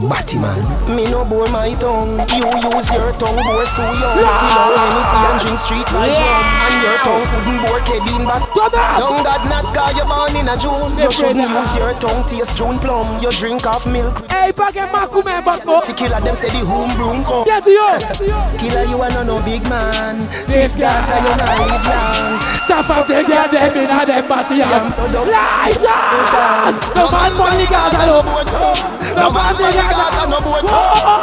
Batman. Me no bore my tongue. You use your tongue Boy so young. Feel how Hennessy and drink street vibes rum And your tongue couldn't bore Kevin back Tongue God not cause you born in a June. You shouldn't use your tongue Taste June plum. You drink off milk. Hey pas que Maku man but no Killer them say the home broom come. Get yo Killer you are no no big man. This Gaza you not live long Suffer the girl them in a them body Lighters. No man money Gaza no No man money Gaza no boat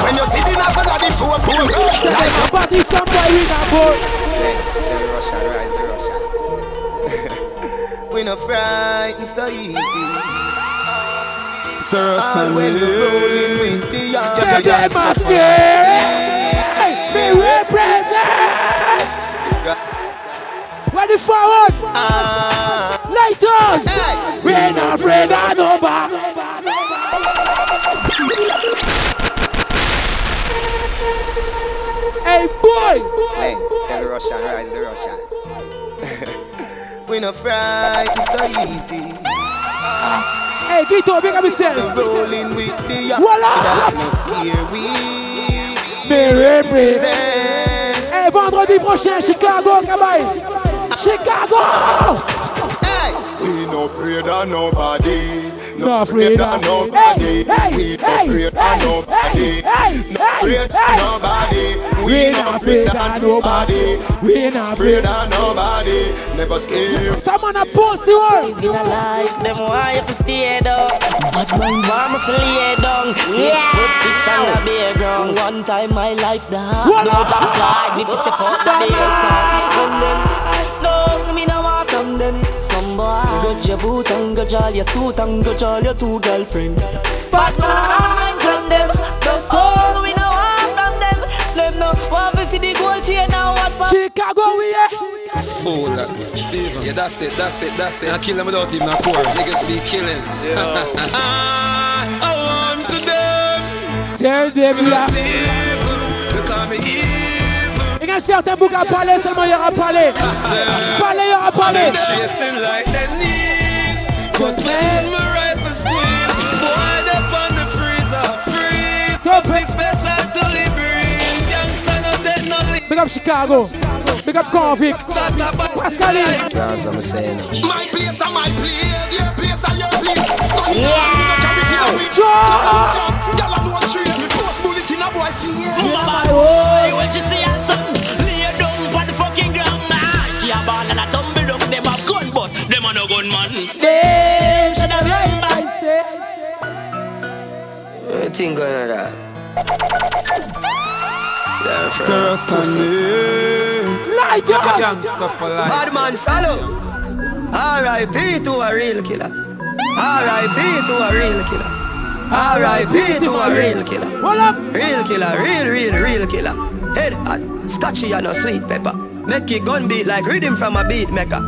When you see the NASA got the four four Like body in a boat The Russian rise the Russian We no frightened so easy. Stir us and Always rolling with the Yeah, yeah, my spirit Me represent. Ready forward. Lighters. We are not afraid of Russian rise the Russian We no frightened so easy Hey Gito, big up yourself Rolling with the Voila That no scare we Me represent Hey Hey, vendredi prochain, Chicago, Kabay. Chicago! Hey! We no afraid of nobody. No afraid of nobody. We no afraid of nobody. No afraid of nobody. We not afraid of nobody. We not afraid of nobody. Never scared. Someone a pussy one. Living a life, them want you to stay down. But my mama to lay down. Yeah. Foot six on the bare ground. One time my life the heart. No jump like if you step out the bare side. From them, no, me no want from them. Some boy, go your boot and go jolly your suit and go jolly your two girlfriend. But man see the gold chain and what. Chicago, we are. Fool, Steven. Yeah, that's it, that's it, that's it. I kill them without even a chorus. Niggas be killing. I, I want to them. Tell them là. Steven, because me evil. Il y a certains boucs à parler, seulement il y aura parler. Parler, il y aura parler. Chasing like their knees. But when my rifle squeeze, boy, up on the freezer, freeze. Special Big up Chicago. Big up Convict. Pascaline. That's what I'm saying. My place and my place. Your place and your place. Yeah. Y'all are one tree. Me force bullet in a boy face. Mama boy, when she see her son, lay down on the fucking ground. Nah, she a ball and a tumble down. Them have gun, but them a no gun man. Them should have remember. What thing going on that? Stir us on me. Light up. Gangsta for life. Bad man, salute. R.I.P. to a real killer. R.I.P. to a real killer. R.I.P. to a real killer. Up. Real killer, real, real, real killer. Head hot, scotchy and no sweet pepper. Make it gun beat like rhythm from a beat maker.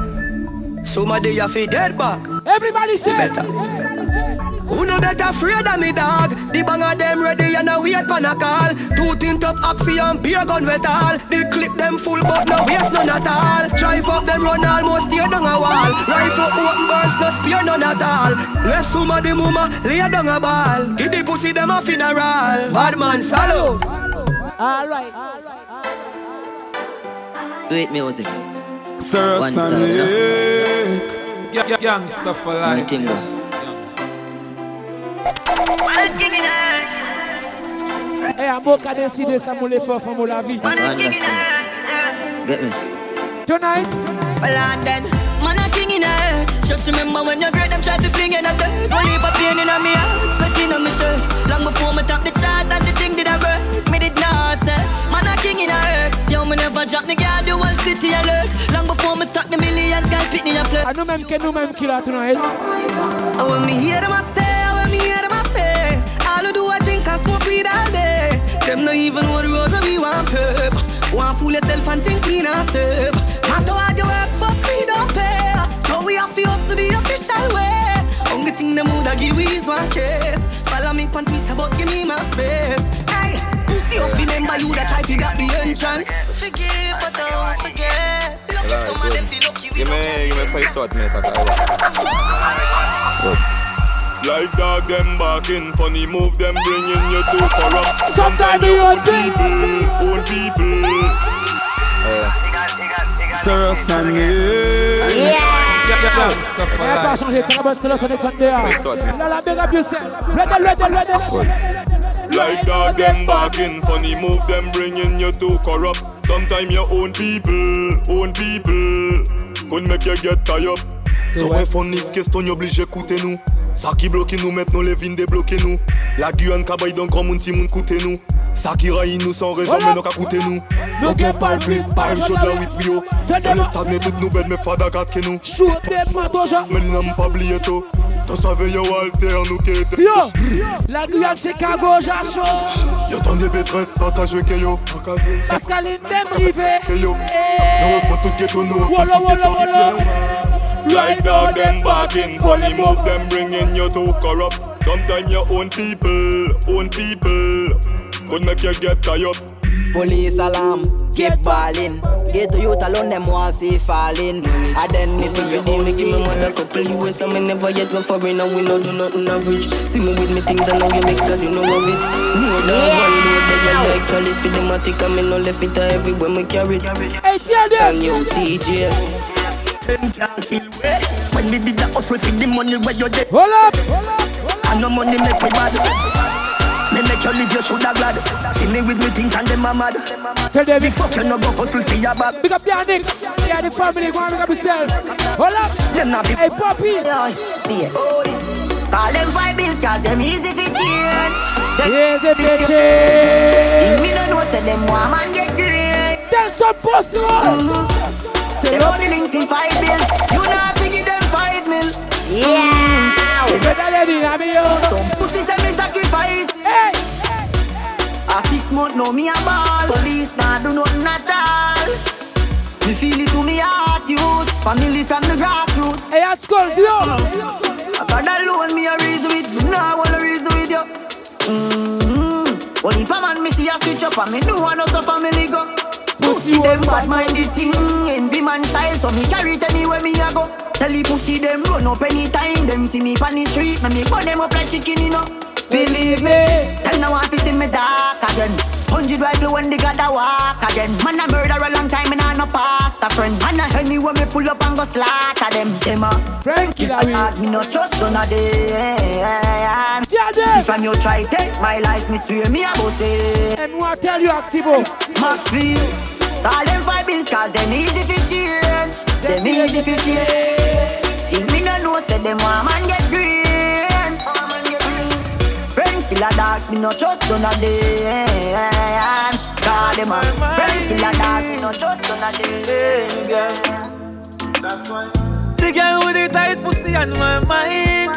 Somebody you feel dead back. Everybody say better. Who no better afraid of me dog? The bang of them ready and a wait pan a call. Two tint up oxy and beer gun wet all. The clip them full but no waste none at all. Drive up them run almost tear down a wall. Rifle open burst no spear none at all. Left somebody mama lay down a ball. Give the pussy them a funeral. Bad man salute. All right. Sweet music. Stir One us on side. Gangsta for life. Eh, hey, I'm going to décider ça mon effort pour la vie. Get me. Tonight. Well, and then, man, a king in head. Just remember when you're great, them try to fling in a dirt. Leave a pain in a me heart, sweating on me shirt. Long before me top the chart and the thing did I work. Me did not say, man, a king in head. Yo, me never drop the guard, the whole city alert. Long before me start the millions, girl, pick me a flirt. I know même que nous même killer tonight. And when me hear them I say, all I do I drink and smoke weed all day. Them no even know the road where we want pep. Want fool yourself and think clean and safe. Matter what you work for, we don't pay. So we have to hustle the official way. Only thing them woulda give is one case. Follow me on Twitter, but give me my space. Hey, pussy off remember you that try to get the entrance. Forgive, but don't forget. Look at some of them, they lucky we Give me, give me five thoughts, minute. Like dog them barking, funny move them bringing you to corrupt. Sometimes you own people, own people. Stir pas changer, c'est la Sunday. Là, la big up yourself. Ready, ready, ready. Like dog them barking, funny move them bringing you to corrupt. Sometimes your own people, own people, could make you get tired up. Ouais, funny question, y oblige écouter nous. Ça qui bloque nous, maintenant les vignes débloquer nous. La Guyane cabaye donc comme un petit monde coûter nous. Ça qui raille nous sans raison, mais non qu'à coûter nous. Nous qui parle plus, parle chaud de la whip yo. Dans le stade, mais toutes nous belles, mais fada gâte que nous. Shoot them, Matoja. Mais nous n'avons pas oublié tout. T'en savais yo alter, nous qui était. Yo, la Guyane, Chicago, Jacho. Yo t'en des pétresses, partage avec yo. Pascaline, them rivé. Que yo. Nous refont tout ghetto, nous refont Wolo, tout wolo, ghetto. wolo. Like dog them barking, funny move them bringing you to corrupt. Sometimes your own people, own people, could make you get tired up. Police alarm, keep balling. Get to youth alone, them want see falling. And then me Every day me give my mother couple US and me never yet go for and we no do nothing average. See me with me things and now you mix cause you know of it. No dog one load that you like chalice for the matic and me no left it everywhere me carry it. Hey, tell them. And you TJ. Them can't kill we. When we did the hustle for the money where you dead. Hold up. Hold up, hold up. And no money make me bad. Me make you live your shoulder glad. See me with me things and them a mad. Tell them the fuck you no go hustle for your bag. Big up your Nick. Yeah, the family. Go and big up yourself. Hold up. Them not Hey, Poppy. fear. Call them five bills cause them easy fi change. Them Easy fi If change. me no know say them want man get great. That's so possible. Say only link fi five bills. You not fi give them five mil. Yeah. You better let it have you. Some pussy say me sacrifice. Hey. A six month now me a ball. Police nah do nothing at all. Me feel it to me heart, youth. Family from the grassroots. Hey, at school, yo. God alone me a reason with, me nah wanna reason with you. Mm-hmm. Only pa man me see a switch up and me know I know so family go. Pussy them bad the thing, envy man style, so me carry it anywhere me a go. Tell the pussy them run up anytime, them see me on the street, me me burn them up like chicken, you know. Believe me, tell no one to see me dark again. Hundred rifle when they got a walk again. Man a murder a long time and I no past a friend. And a anywhere me pull up and go slaughter them. Them a Frankie I thought me no trust none of them. If I'm you try take my life, me swear me a go say. And what tell you, Activo? Maxfield, call them five bills cause them easy to change. Them easy to change. Think me no know say them want man get green. Friend killer dog, me no trust none of them. Call them a friend killer dog, me no trust none of them. That's why. The girl with the tight pussy on my mind.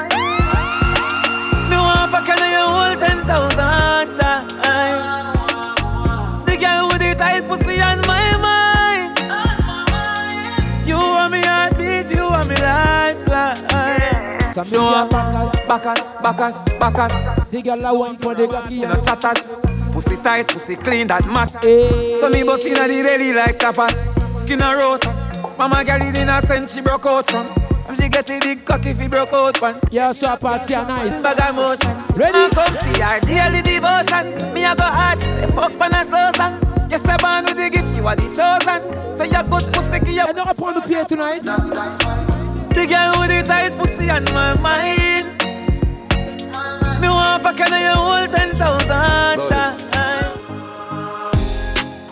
Me want fuck and you hold ten thousand times. Lifeline. Some You are backers, backers, backers. The girl a wine for the cocky. You know chatters. Pussy tight, pussy clean, that matter. Hey. So me bust inna the belly like tapas. Skin a rot. Mama girl it in a sense she broke out from. And she get a big cocky if he broke out one. Yeah, so a party are nice. Bag of motion. Ready? I come for her daily devotion. Me a go hard, she say fuck pan a slow song. Yes, I born with the gift, you are the chosen. So you good pussy, give you. And not upon the pier tonight. The girl with the tight pussy on my mind. Me want fuck and you hold ten thousand times.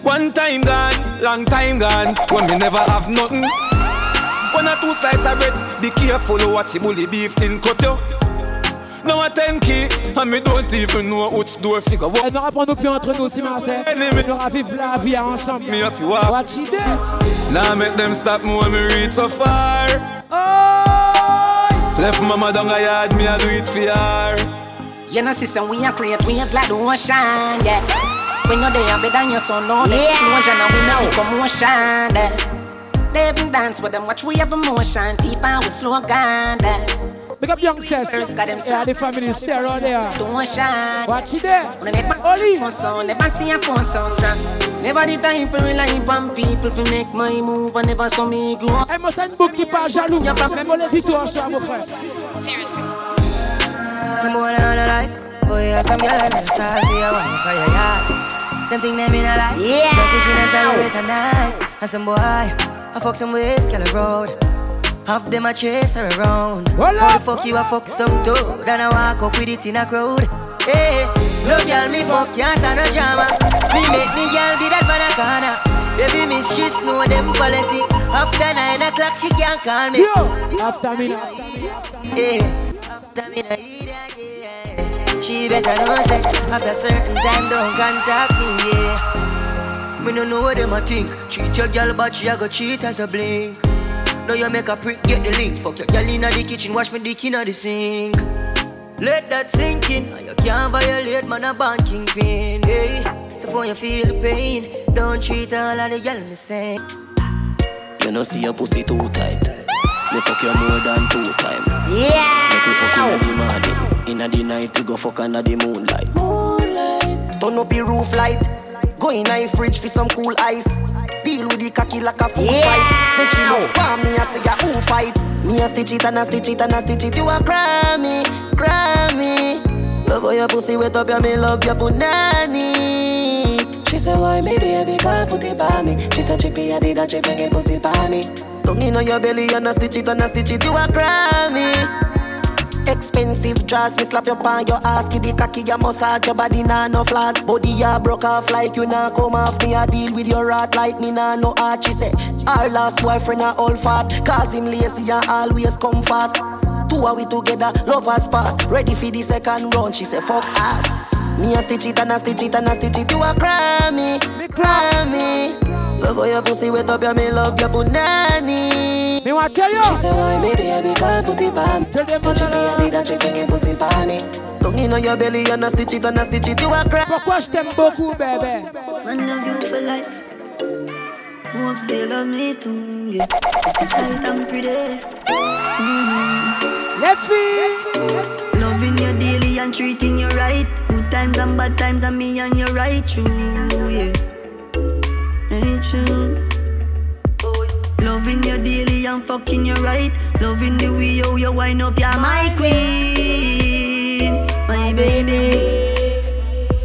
One time gone, long time gone. When me never have nothing. One or two slices of bread. Be careful what you bully beef thing cut you. Now a 10k and me don't even know which door figure. Et n'aura pas nos pieds entre nous, si Marseille. On aura vivre la vie ensemble. Me have to walk. Watch it there. Now make them stop me when me reach so far. Left mama down a yard, me a do it for her. You know, sister, we a create waves like the ocean, yeah. We know they are better than your son, no yeah. explosion, and we make the commotion, yeah. They even dance with them, watch we have emotion, deep and we slow down, yeah. Big up young Cess. First got them Yeah, the family stay around there. Don't shine. Watch it there. Oli. Never see a phone so strong. Never the time for rely on people to make my move. I never saw me grow up. Elle m'a une boucle qui part jaloux. Même on les dit toi, ça, mon frère. Seriously. Some boy on a life, oh, boy have some girl and start for your wife oh, for your yard. Them think them in a life, Yeah. But she not style with a knife. And some boy, I fuck some ways, girl a road. Half them a chase her around. How the fuck you a fuck some toad? And I walk up with it in a crowd. Hey, no girl me fuck can't stand no drama. Me make me girl be that man a corner. Baby miss she know them policy. After nine o'clock she can't call me. Yo, after me. Yeah, after me, yeah. She better know say after certain time don't contact me, yeah. Me no know what them a think. Treat your girl, but she a go cheat as a blink. Now you make a prick get the link. Fuck your girl inna the kitchen, wash me dick inna the sink. Let that sink in. You can't violate man a band kingpin, hey. So for you feel the pain, don't treat all of the girl the same. You know see your pussy too tight. Me fuck you more than two time. Yeah. Make we fuck inna the morning. Inna the night we go fuck under the moonlight. Moonlight. Turn up the roof light. Go in a fridge for some cool ice. Deal with the cocky like a food yeah. fight. The chill out, me I say ya who fight. Me a stitch it and a stitch it and a stitch it. You a Grammy, Grammy. Love how your pussy wet up, yeah me love your punani. She said why me baby can't put it by me. She said chippy I did a chip and get pussy by me. Don't in on your belly and a stitch it and a stitch it. You a Grammy. Expensive dress, me slap your pan, your ass, give the cocky, your massage, your body nah no flaws. Body ya broke off like you nah come off. Me a deal with your rat like me nah no art. She say, our last boyfriend a all fat, cause him lazy and always come fast. Two are we together, love us part, ready for the second round. She say, fuck off. Me a stitch it and a stitch it and a stitch it, you a cry me crammy. Love how your pussy wet up, yeah, me love your punani. Me want tell you. She say, why me baby can't put it on Tell them Touch it, I need a chick and pussy by me. Don't in on your belly, and a stitch it, and a stitch it, you a cry. Pourquoi je t'aime beaucoup, bébé? Man love you for life. Hope say love me too, yeah. Pussy tight and pretty. Mm-hmm. Let's be. Loving you daily and treating you right. Good times and bad times, and me and you right true, yeah ain't true. Oh, loving you daily and fucking you right. Loving the way you, you wind up, you're my queen, my baby.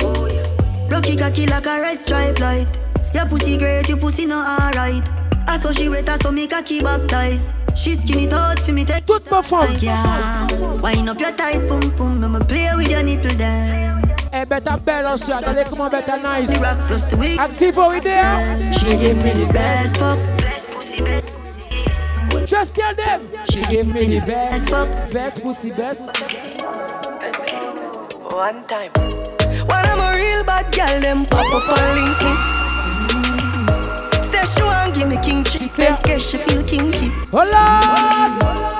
Oh, Rocky cocky like a red stripe light. Your pussy great, your pussy not alright. I saw she wet, I saw me cocky baptized. She skinny thought for me take Toute ma femme. Yeah, wind up your tight pum pum, I'ma play with your nipple then. Hey, better balance shot. They come on better nice. Active over there. She give me the best fuck. Best pussy, best pussy. Just tell them. She give me the best fuck. Best pussy, best. One time. When I'm a real bad girl, them pop up and link me. Say she want give me king chick. She feel kinky. Hold on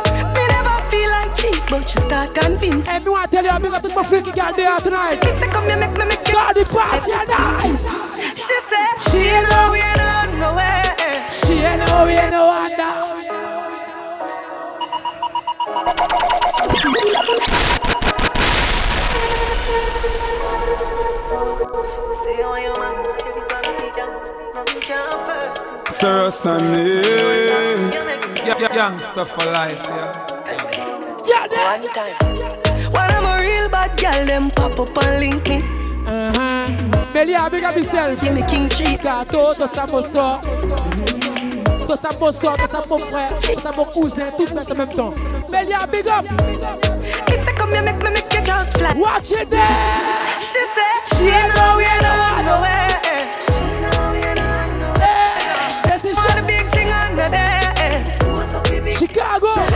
cheap, but she start convince. Hey, me want to tell you, I'm going to my freaky girl there tonight. Me say, come here, make me make you. God, the party nice. She said, she ain't know we ain't on nowhere. She ain't know we ain't no wonder. Stir us on Youngster for life, yeah. One time. When I'm a real bad girl, them pop up and link me. Uh-huh. Melia, big up yourself. Give me king cheek. Tout, tout ça, mon sort. Tout ça, mon sort, tout ça, mon frère, tout ça, mon cousin, tout le en même temps. Melia, big up. Me say, come here, make me make you just fly. Watch it there. She said, she know we ain't on nowhere. She know we ain't on nowhere. Says she the big thing under there. Chicago.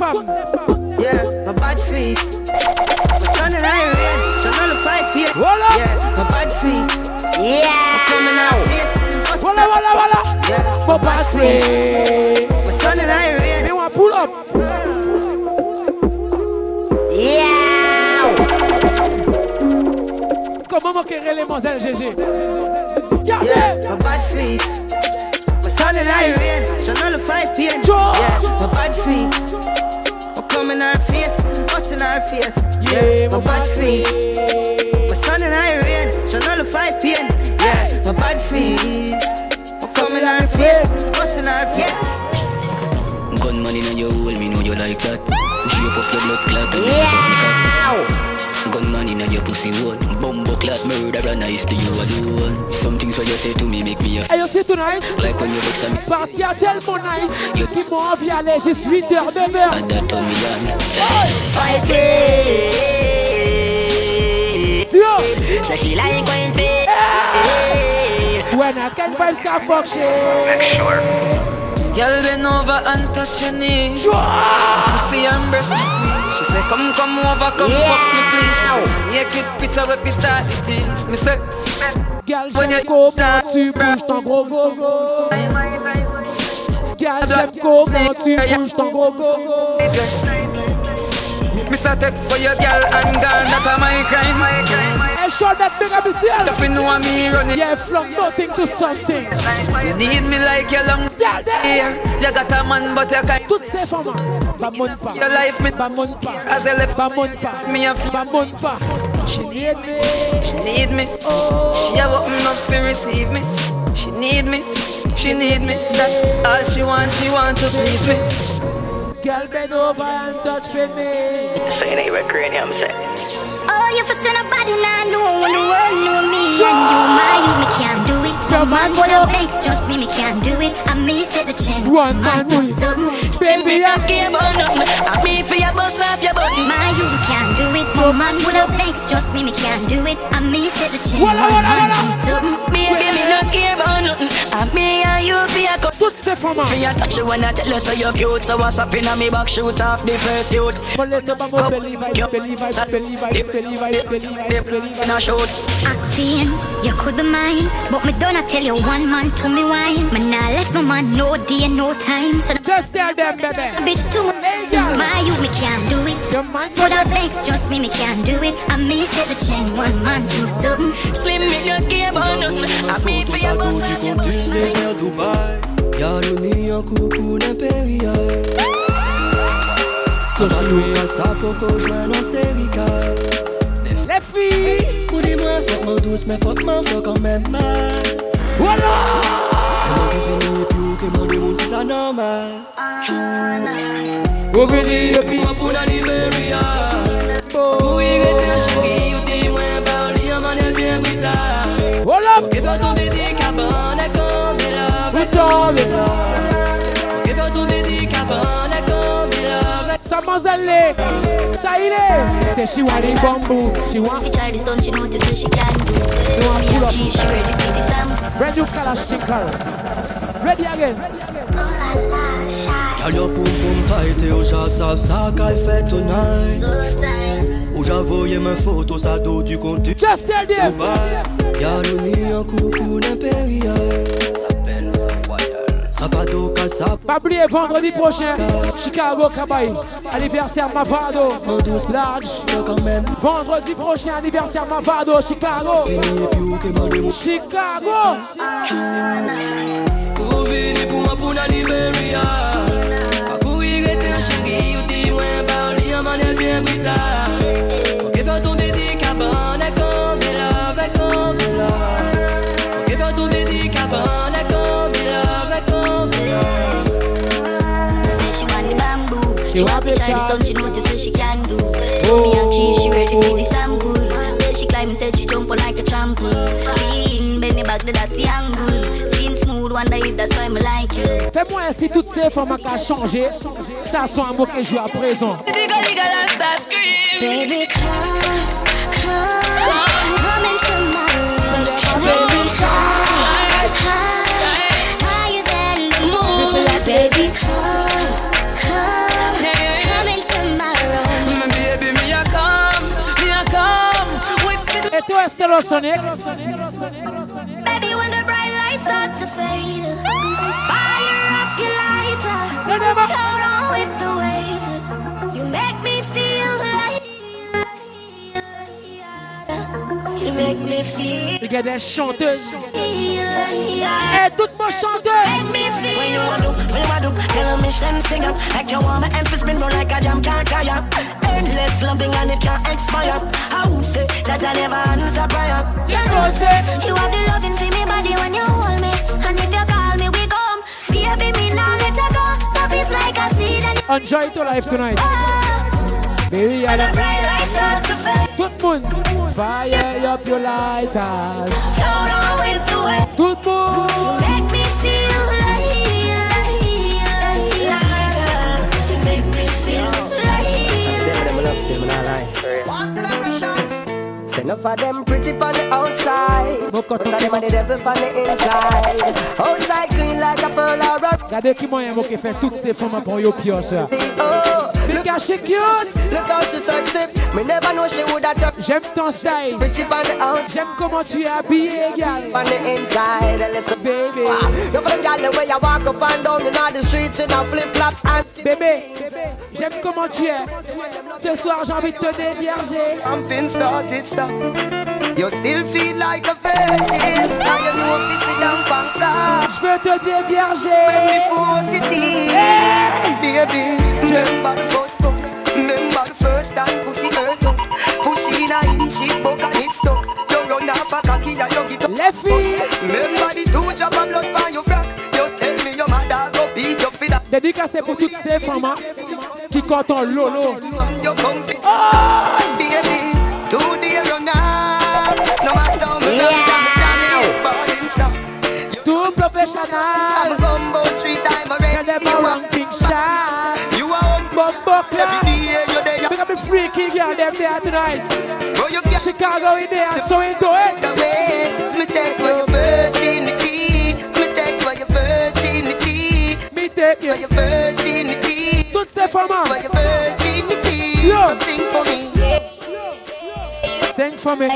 Femmes. Yeah, my bad feet. My son and I rain, so fight here. Voilà. Yeah, my bad feet. Yeah. Coming out. Voilà, voilà, voilà. Yeah, My bad feet. My son and I rain. Me want pull up. Yeah. Comment manquer les mademoiselles GG? Yeah, my bad feet. My son and I rain, so none fight pain. Yeah, my bad feet. I come in our face, us in our face. Yeah, my bad feet. My son and I rain, so none of fight pain. Yeah, my bad feet. I come in our face, us in our face. Gunman in your hole, me know you like that. Drape up your blood clot and yeah. Suck me. Gunman in your pussy hole. Bumbo clot murderer, nice to you alone. Some things what you say to me make me a Hey, you see tonight? Like when you vex me. Parti à tellement nice Qui m'ont envie d'aller juste 8h, 9h. And that turn me on. Fight Yo. So she like when play. Ah! When I can't find scar fuck shit. Girl, bend over and touch your knee. Pussy and breast me squeeze. She say, come, come over, come fuck me, please. She say, naked picture with me start the tease. Me say, Girl, j'aime comment tu bouges ton gros go-go. Girl, j'aime comment tu bouges ton gros go-go. me say, take for your girl and gone. That a my crime, my crime. Hey, show that big up If you yourself. know me running, Yeah, from nothing to something. you need me like your lungs. Yeah. You got a man, but you can't. Toutes ces femmes, Bamon pa. Your life, me. Bamon pa. As I left, Bamon pa. me a feel. Bamon pa. She need me. She need me. She a open up to receive me. She need me. She need me. That's all she want. She want to please me. Girl, bend over and touch for me. So you ain't cranium set. Oh, you for send a body now, no one the world know me and you, my you, me can't do it. So man for your legs, trust me, me can't do it. I me set the chain. One man with Baby, I care about nothing. I me for your bust off your button. My you, can't do it. No man with a legs, trust me, me can't do it. I me set the chain. One man do something. Baby, me not care about nothing. I me and you for your cut. Toutes ces femmes. Me a touch you when I tell you so you're cute. So what's up in me back shoot off the first youth. But let the bamboo belly vibes, belly vibes, belly vibes, belly vibes, belly vibes, belly vibes. Now. Acting, you could be mine, but me don't tell you one man to me wine. Me nah left my man no day, no time. So the Just tell them, baby. a bitch too. My you, me can't do it. Your man For the vex, trust me, me can't do it. I me set the chain, one man do something. Slim, me not care about nothing. I me for your bust off your button. désert Dubaï Garde-nous un coucou d'impérial Sabanou à sa coco joint dans Serica Les filles. Ou dis-moi fuck mon douce mais fuck mon fuck quand même mal Voilà. Et moi qui finis plus que mon démon c'est ça normal. Au venir Et puis moi pour la Liberia Pour y rester chérie ou dis-moi parler en manière bien brutale Voilà. Qui fait tomber des cabanes comme il a fait tomber Qui il est. Say she want the bamboo. She want. She try this she notice what she can do. She want pull up. she, ready for the song. Brand new Kalashnikov. Ready again. Girl, your pum pum tight et aux gens savent ça qu'elle fait tonight Où j'envoyais mes photos, ça dos du compte Just tell them coucou casa Pas oublier vendredi prochain, Chicago Cabaye, anniversaire Mavado, large. Vendredi prochain, anniversaire Mavado, Chicago. Chicago. Fais-moi ainsi toutes ces formes qui ont changé. Ça sont un mot que je joue à présent. Baby, come, come, come into my room. Baby, high, high, higher than the moon. Baby, come, come, come into my room. Baby, me a come, me a come. With Et toi, Stereo Sonic? Spin eh, roll like a jam can't tire. Endless loving and it can't expire. I would say that I never answer prayer. You know, say you have the loving for me body when you hold me, and if you call me, we come. Baby, me now let you go. Love is like a seed and Enjoy your life tonight. Oh, Baby, I the bright lights start to fade. Tout le. Fire up your lighters. Float on with the waves. Tout le. Make me feel like, like, like, make me feel Say enough of them pretty on the outside But of them are the devil on the inside Outside clean like a pearl or a Regardez qui moyen qui fait toutes ces femmes pour yo pioche. Oh, Look how she cute. Look how she sexy Me never know she would have done J'aime ton style. J'aime comment tu es habillé, gal. On the inside, listen baby You for them gal the way you walk up and down in all the streets in a flip flops and Bébé, J'aime comment tu es. Ce soir, j'ai envie de te dévierger. Something started stop. You still feel like a virgin. Now you know this is down banka. Je veux te dévierger. When me force it in. Baby, just by the fuck. Remember the first time pussy hurt up. Push in a inch, it buck and it stuck. You run off a cocky and you get up. Les. Remember the two drop of blood by your frack. You tell me your mother go beat your feet up. Dédicacé pour toutes ces femmes hein, qui comptent en lolo. You come fit. Oh, baby, two day run off. No matter how much yeah. Too professional. I'm gumbo three times already. Them there tonight. Bro, you get Chicago in there, so into it. away. Me take for your virginity. Me take for your virginity. Me take For your virginity. Toutes ces femmes. For your virginity. Yo. So sing for me. Sing for me.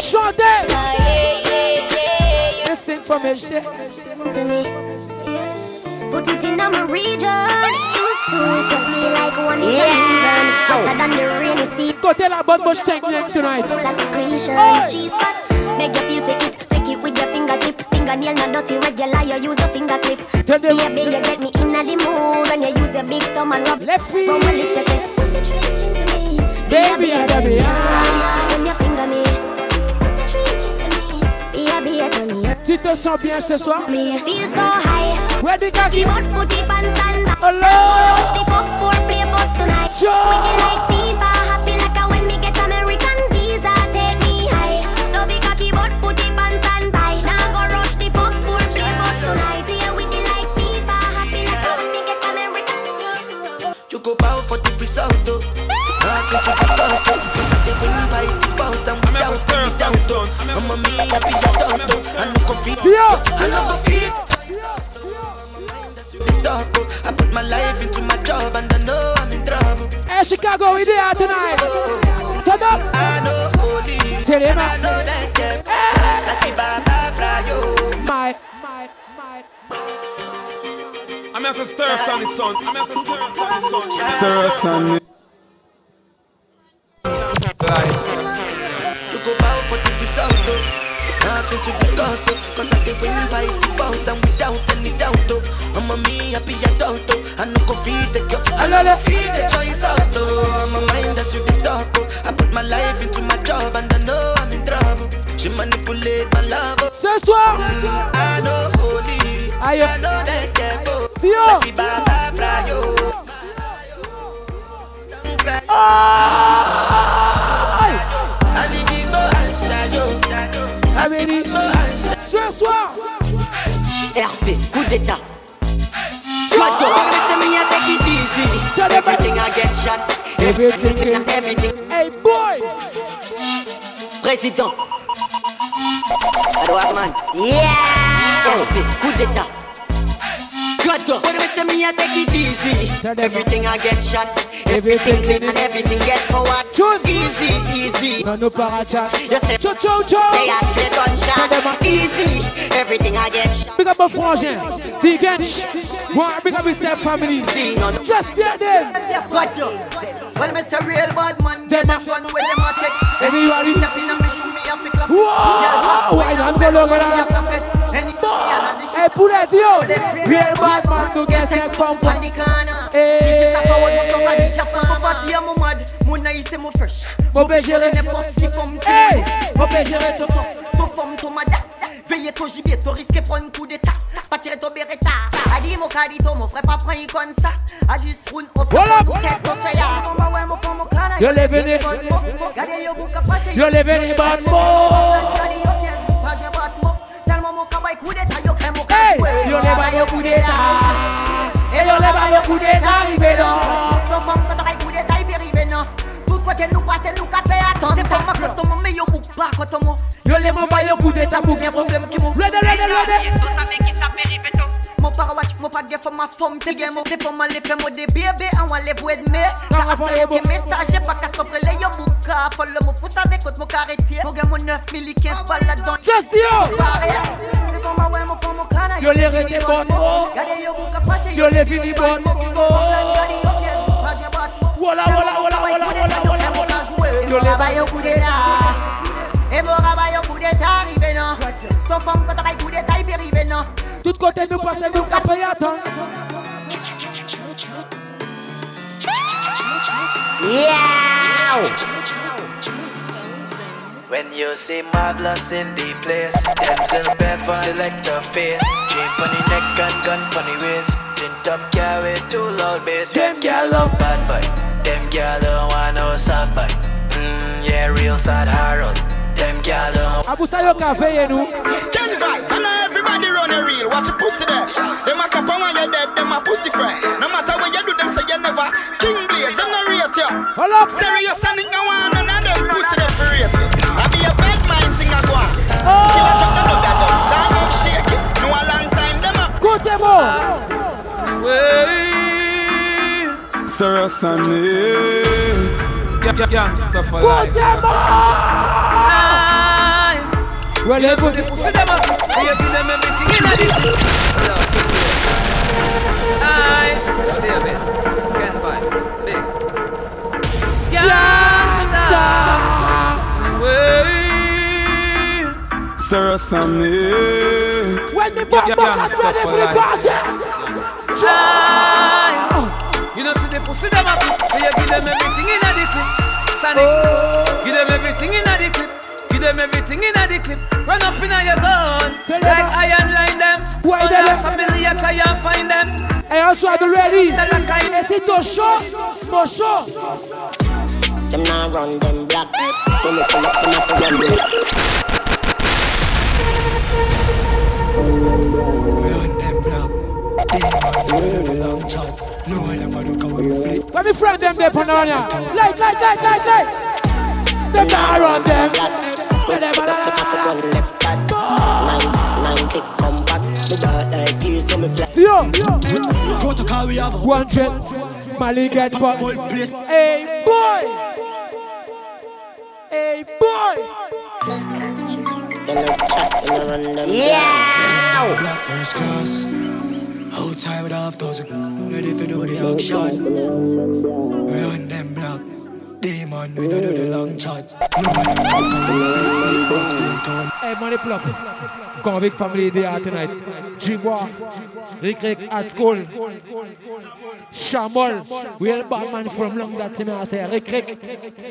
Chantez. Let's sing for me, shit. to me. Put it in my region. Used to put me like one in yeah. Hotter than the rainy sea. Côté la bonne bouche technique tonight. Full of secretion. Hey. Cheese fat. Beg you feel for it. Take it with your fingertip. Fingernail not dirty. Regular. You use a finger clip. Tell them. Baby, you get me in the mood when you use your big thumb and rub. Left feet. Rub a little bit. Put the trench into me. Baby, I love you. When you finger me. Tu te sens bien ce soir? Where the by. Hello. Rush the fuck for play bus tonight. Sure. With doubt. A be a doubt. I no go feed, I no go feed. Talk. I put my life into my job and I know I'm in trouble. Hey, Chicago, we there tonight. Turn up. I know holy, Tell him. I know that them. Like Baba Frayo. My. I'm as a stir sonic son. I'm as a stir sonic son. Stir son. To Nothing to discuss, oh. Cause I did win by default and without any doubt, oh. I'm a me, I be a doubt, oh. I no go feed the girl, I no go feed the choice out, oh. I'm a mind that's you the talk, oh. I put my life into my job and I know I'm in trouble. She manipulate my love, oh. Ce soir. Mm, I know holy. I know that devil. Tio. Baba Frayo. Ali Amélie. Ce soir. RP, coup d'état. Shut up, listen me, I take it easy. Everything I get shot. Everything. and everything. Hey, boy. Président. Alors, man. Yeah. RP, coup d'état. Shut up, listen me, I take it easy. Everything I get shot. Everything clean and everything get power. Easy, easy. Non, no parachat. Say, Cho, cho, cho. say a straight gunshot. Easy. Everything I get shot. Big up my frangin. The Gench. One, big up yourself family. Just there, them. Well, say real bad man. Them a gun where them a take. Everybody. Step in and me shoot me a fi clap. Wow. Why not go look at that? Hey, put that yo. Real bad man to get set from on the corner. Hey. DJ chapa what mo song a di chapa. Mo party a mo mad. Mo na ise mo fresh. Mo pe gérer. n'importe qui femme qui Hey. Mo pe gérer tout ça. Tout femme tout mada. Veillez ton gibier, ton risque prendre un coup d'état. Pas tirer ton beretta. A dit mon cadito, mon frère pas prendre comme ça. A juste roule au Voilà. Tête ton seya. Yo le vene. Gardez yo bouka fâché. Yo le vene bad boy. Hey, yo le ba yo coup d'état. Et yo le ba yo yon le bayo kou de t'arive nan. Ton mam kata bay kou de t'arive nan. Tout kote nou pase nou ka fe atan Se pa ma koto mou me yo pou pa koto mou. Yon le mou bayo kou de ta pou gen problem ki mou. Lwede lwede lwede. Yon sa ve ki sa perive to. Mon para watch, mon pas for ma femme, t'es game, mon for ma life, mon de bébé, on va live with me. Car ça y est, mon message, pas qu'à s'offrir les yo bouka, follow mon pouce avec contre mon carretier. Mon gars, mon 9 000, 15 balles là-dedans. Just yo. Yo le rete bon mo. Yo le fini bon mo. Voilà, voilà, voilà, voilà, voilà, voilà, voilà. Yo le bayo coup d'état. Et mon rabayo coup d'état arrivé non. Ton femme quand t'as coup d'état il arrivé non. Tout côté nous passe nous café attends. Yeah. When you see marvelous in the place, Denzel Bevan select a face. Chain pon the neck and gun pon the waist. Gin top carry too loud bass. Them gyal love bad boy. Them gyal don't want no soft boy. Mmm, yeah, real sad Harold. Them gyal don't. Abu Sayo café nous. Kenny vibes, I know everybody run a real. Watch your pussy there. Them a cap on when you're dead, them a pussy friend. No matter what you do, them say you never. King Blaze, them no rate you. Hold up. Stereosonic, no one, none of them pussy them for rate you. I be a bad mind thing I go on. Killer drop the dub, that dog. Stand up, shake it. No a long time, them a. Good demo. Stereo Sunny. Gangsta for Good life. demo. Well, You know, let's so the pussy them up, so you give them everything in a dick. Aye, there, man. Ken Vybz, Bigs. Gangsta. Way. Stereo Sunny. When me back back, I'm ready for the project. Aye. You know, see the pussy them up, so you give them everything in a dick. Sonic, give them everything in a dick. Give them everything in a the clip. Run up in a your gun. Like iron line them. Why On they your left? family, you try and find them. Hey, also, are you ready? Is it to show? No show. Them now run them black. When we pull up, them a for do the long chat. No one them a look how we flip. Let me friend them there, Panonia. Light, light, light, light, light. Them now run them. Let them One left back. Nine, nine kick come back. Me got like you, so me fly. Yo, Protocol we have. one trip. Mali get fucked. Hey, boy. Hey, boy. Yeah. Black first class. Outside with half dozen. Ready for do the action. Run them block. Demon, we don't do the long chat. No out town. Hey, money pull up. Convict family they are tonight. Jibois, Rick Rick at school. Chamol, real Batman from long that team I say. Rick Rick,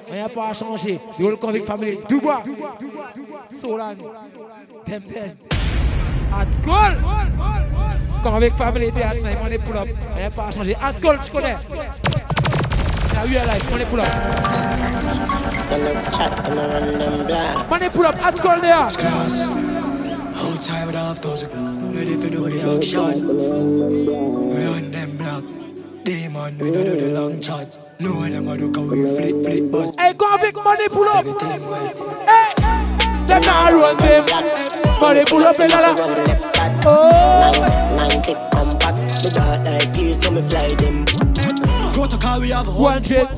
on n'y a pas à changer. The whole convict family. Dubois, Solan, them. At school. Convict family they are tonight. Money pull up. On n'y a pas à changer. At school, tu connais. Now we are like, money pull up. chat, them a run them black. Money pull up. At school there. Class. Outside with half dozen. Ready for do the action. Run them block. Demon, we don't do the long chat. No one them a look how we flip, flip, but Hey, convict money pull up. everything well. Hey, them now run them. Money pull up in Run the left back. Oh. Nine, nine come back. Me got like you, so me fly them. Protocol we have a One jet.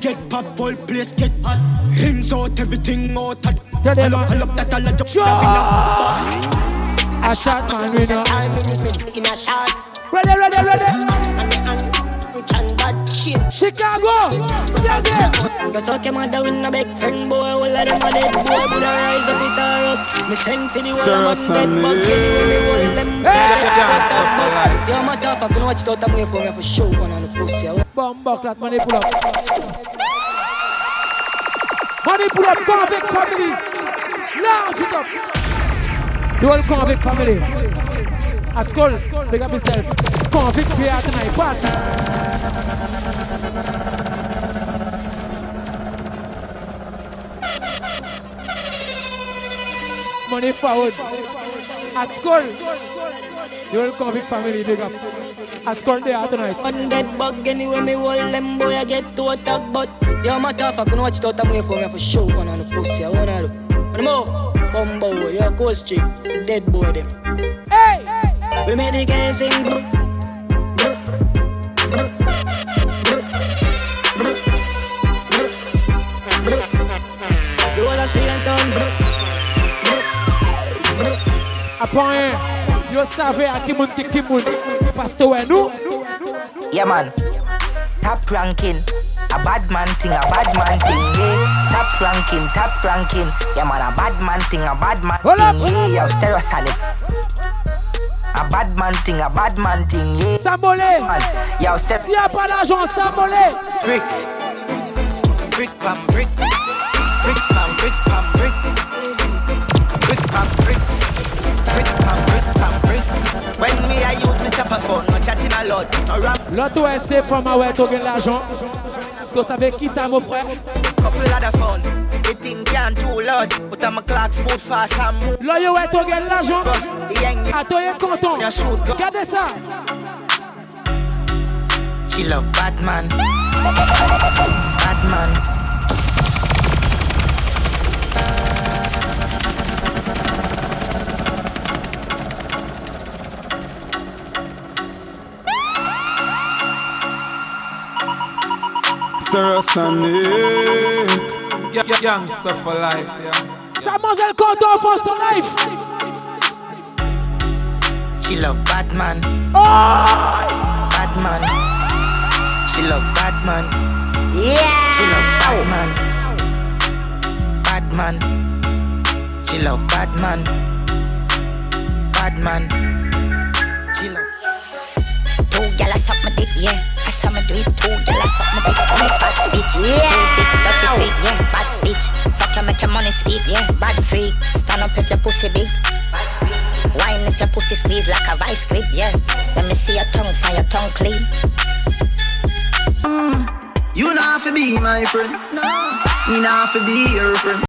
Get pop, whole place get hot. Rims out, everything out. hot. Tell them, Pull up, pull up, that all a jump. Sure. A shot man winner. In a shots. Ready, ready, ready. Chicago. Yeah, yeah. You talk your mother with a big friend boy, all of them a dead boy, but I rise up with a rust. Me send for the whole Stir of them dead some bug, anyway me hold them Hey! dead. What the Gangsta for fuck? life. Yo, my tough, I can watch it out of me for me for show one on the pussy. I Bomb clat money pull up. Money pull up. Convict family. Large it up. The whole convict family. At school, big up yourself. Convict day out tonight. Party. Money forward. At school. The whole convict family big up. At school day out tonight. One dead bug anyway, me hold them boy, I get to attack, but yo, my tough, I can watch out of me for me for show one on the pussy. I wanna do. One more, bumbo, yo, ghost street, dead boy them. Hey! We made the guys sing. The whole of Spain town, brr, brr, brr. Appoint. Yo savez à qui moun ki qui moun. Parce que ouais, nous. Yeah, man. Top ranking. A bad man thing, a bad man thing, yeah. Top ranking, top ranking. Yeah, man, a bad man thing, a bad man Hold up. thing, yeah. Yo, stereo solid. A bad man thing, a bad man thing, yeah. Sambolé. Yo, stereo. S'il n'y a pas d'argent, Sambolé. Brick. Brick pam brick. Brick phone. The thing can too loud, but I'm a clock boot fast and move. Là, yo, ouais, tu get l'argent. Attends, il est content. Regardez ça. She love bad man. Bad man. Sonic. Youngster for life, yeah. Mademoiselle content for son life. She love bad man. Oh! Ah! Bad man. She love bad man. Yeah. She love bad man. Bad man. She love bad man. Gyal a suck my dick, yeah. I saw me do it. Two gyal a suck my dick. I'm a bad bitch, yeah. Dirty feet, yeah. Bad bitch. Fuck you, make your money speak, yeah. Bad freak. Stand up if your pussy big. Wine if your pussy squeeze like a vice grip, yeah. Let me see your tongue, find your tongue clean. Mm. You not have to be my friend, no. Me not have to be your friend.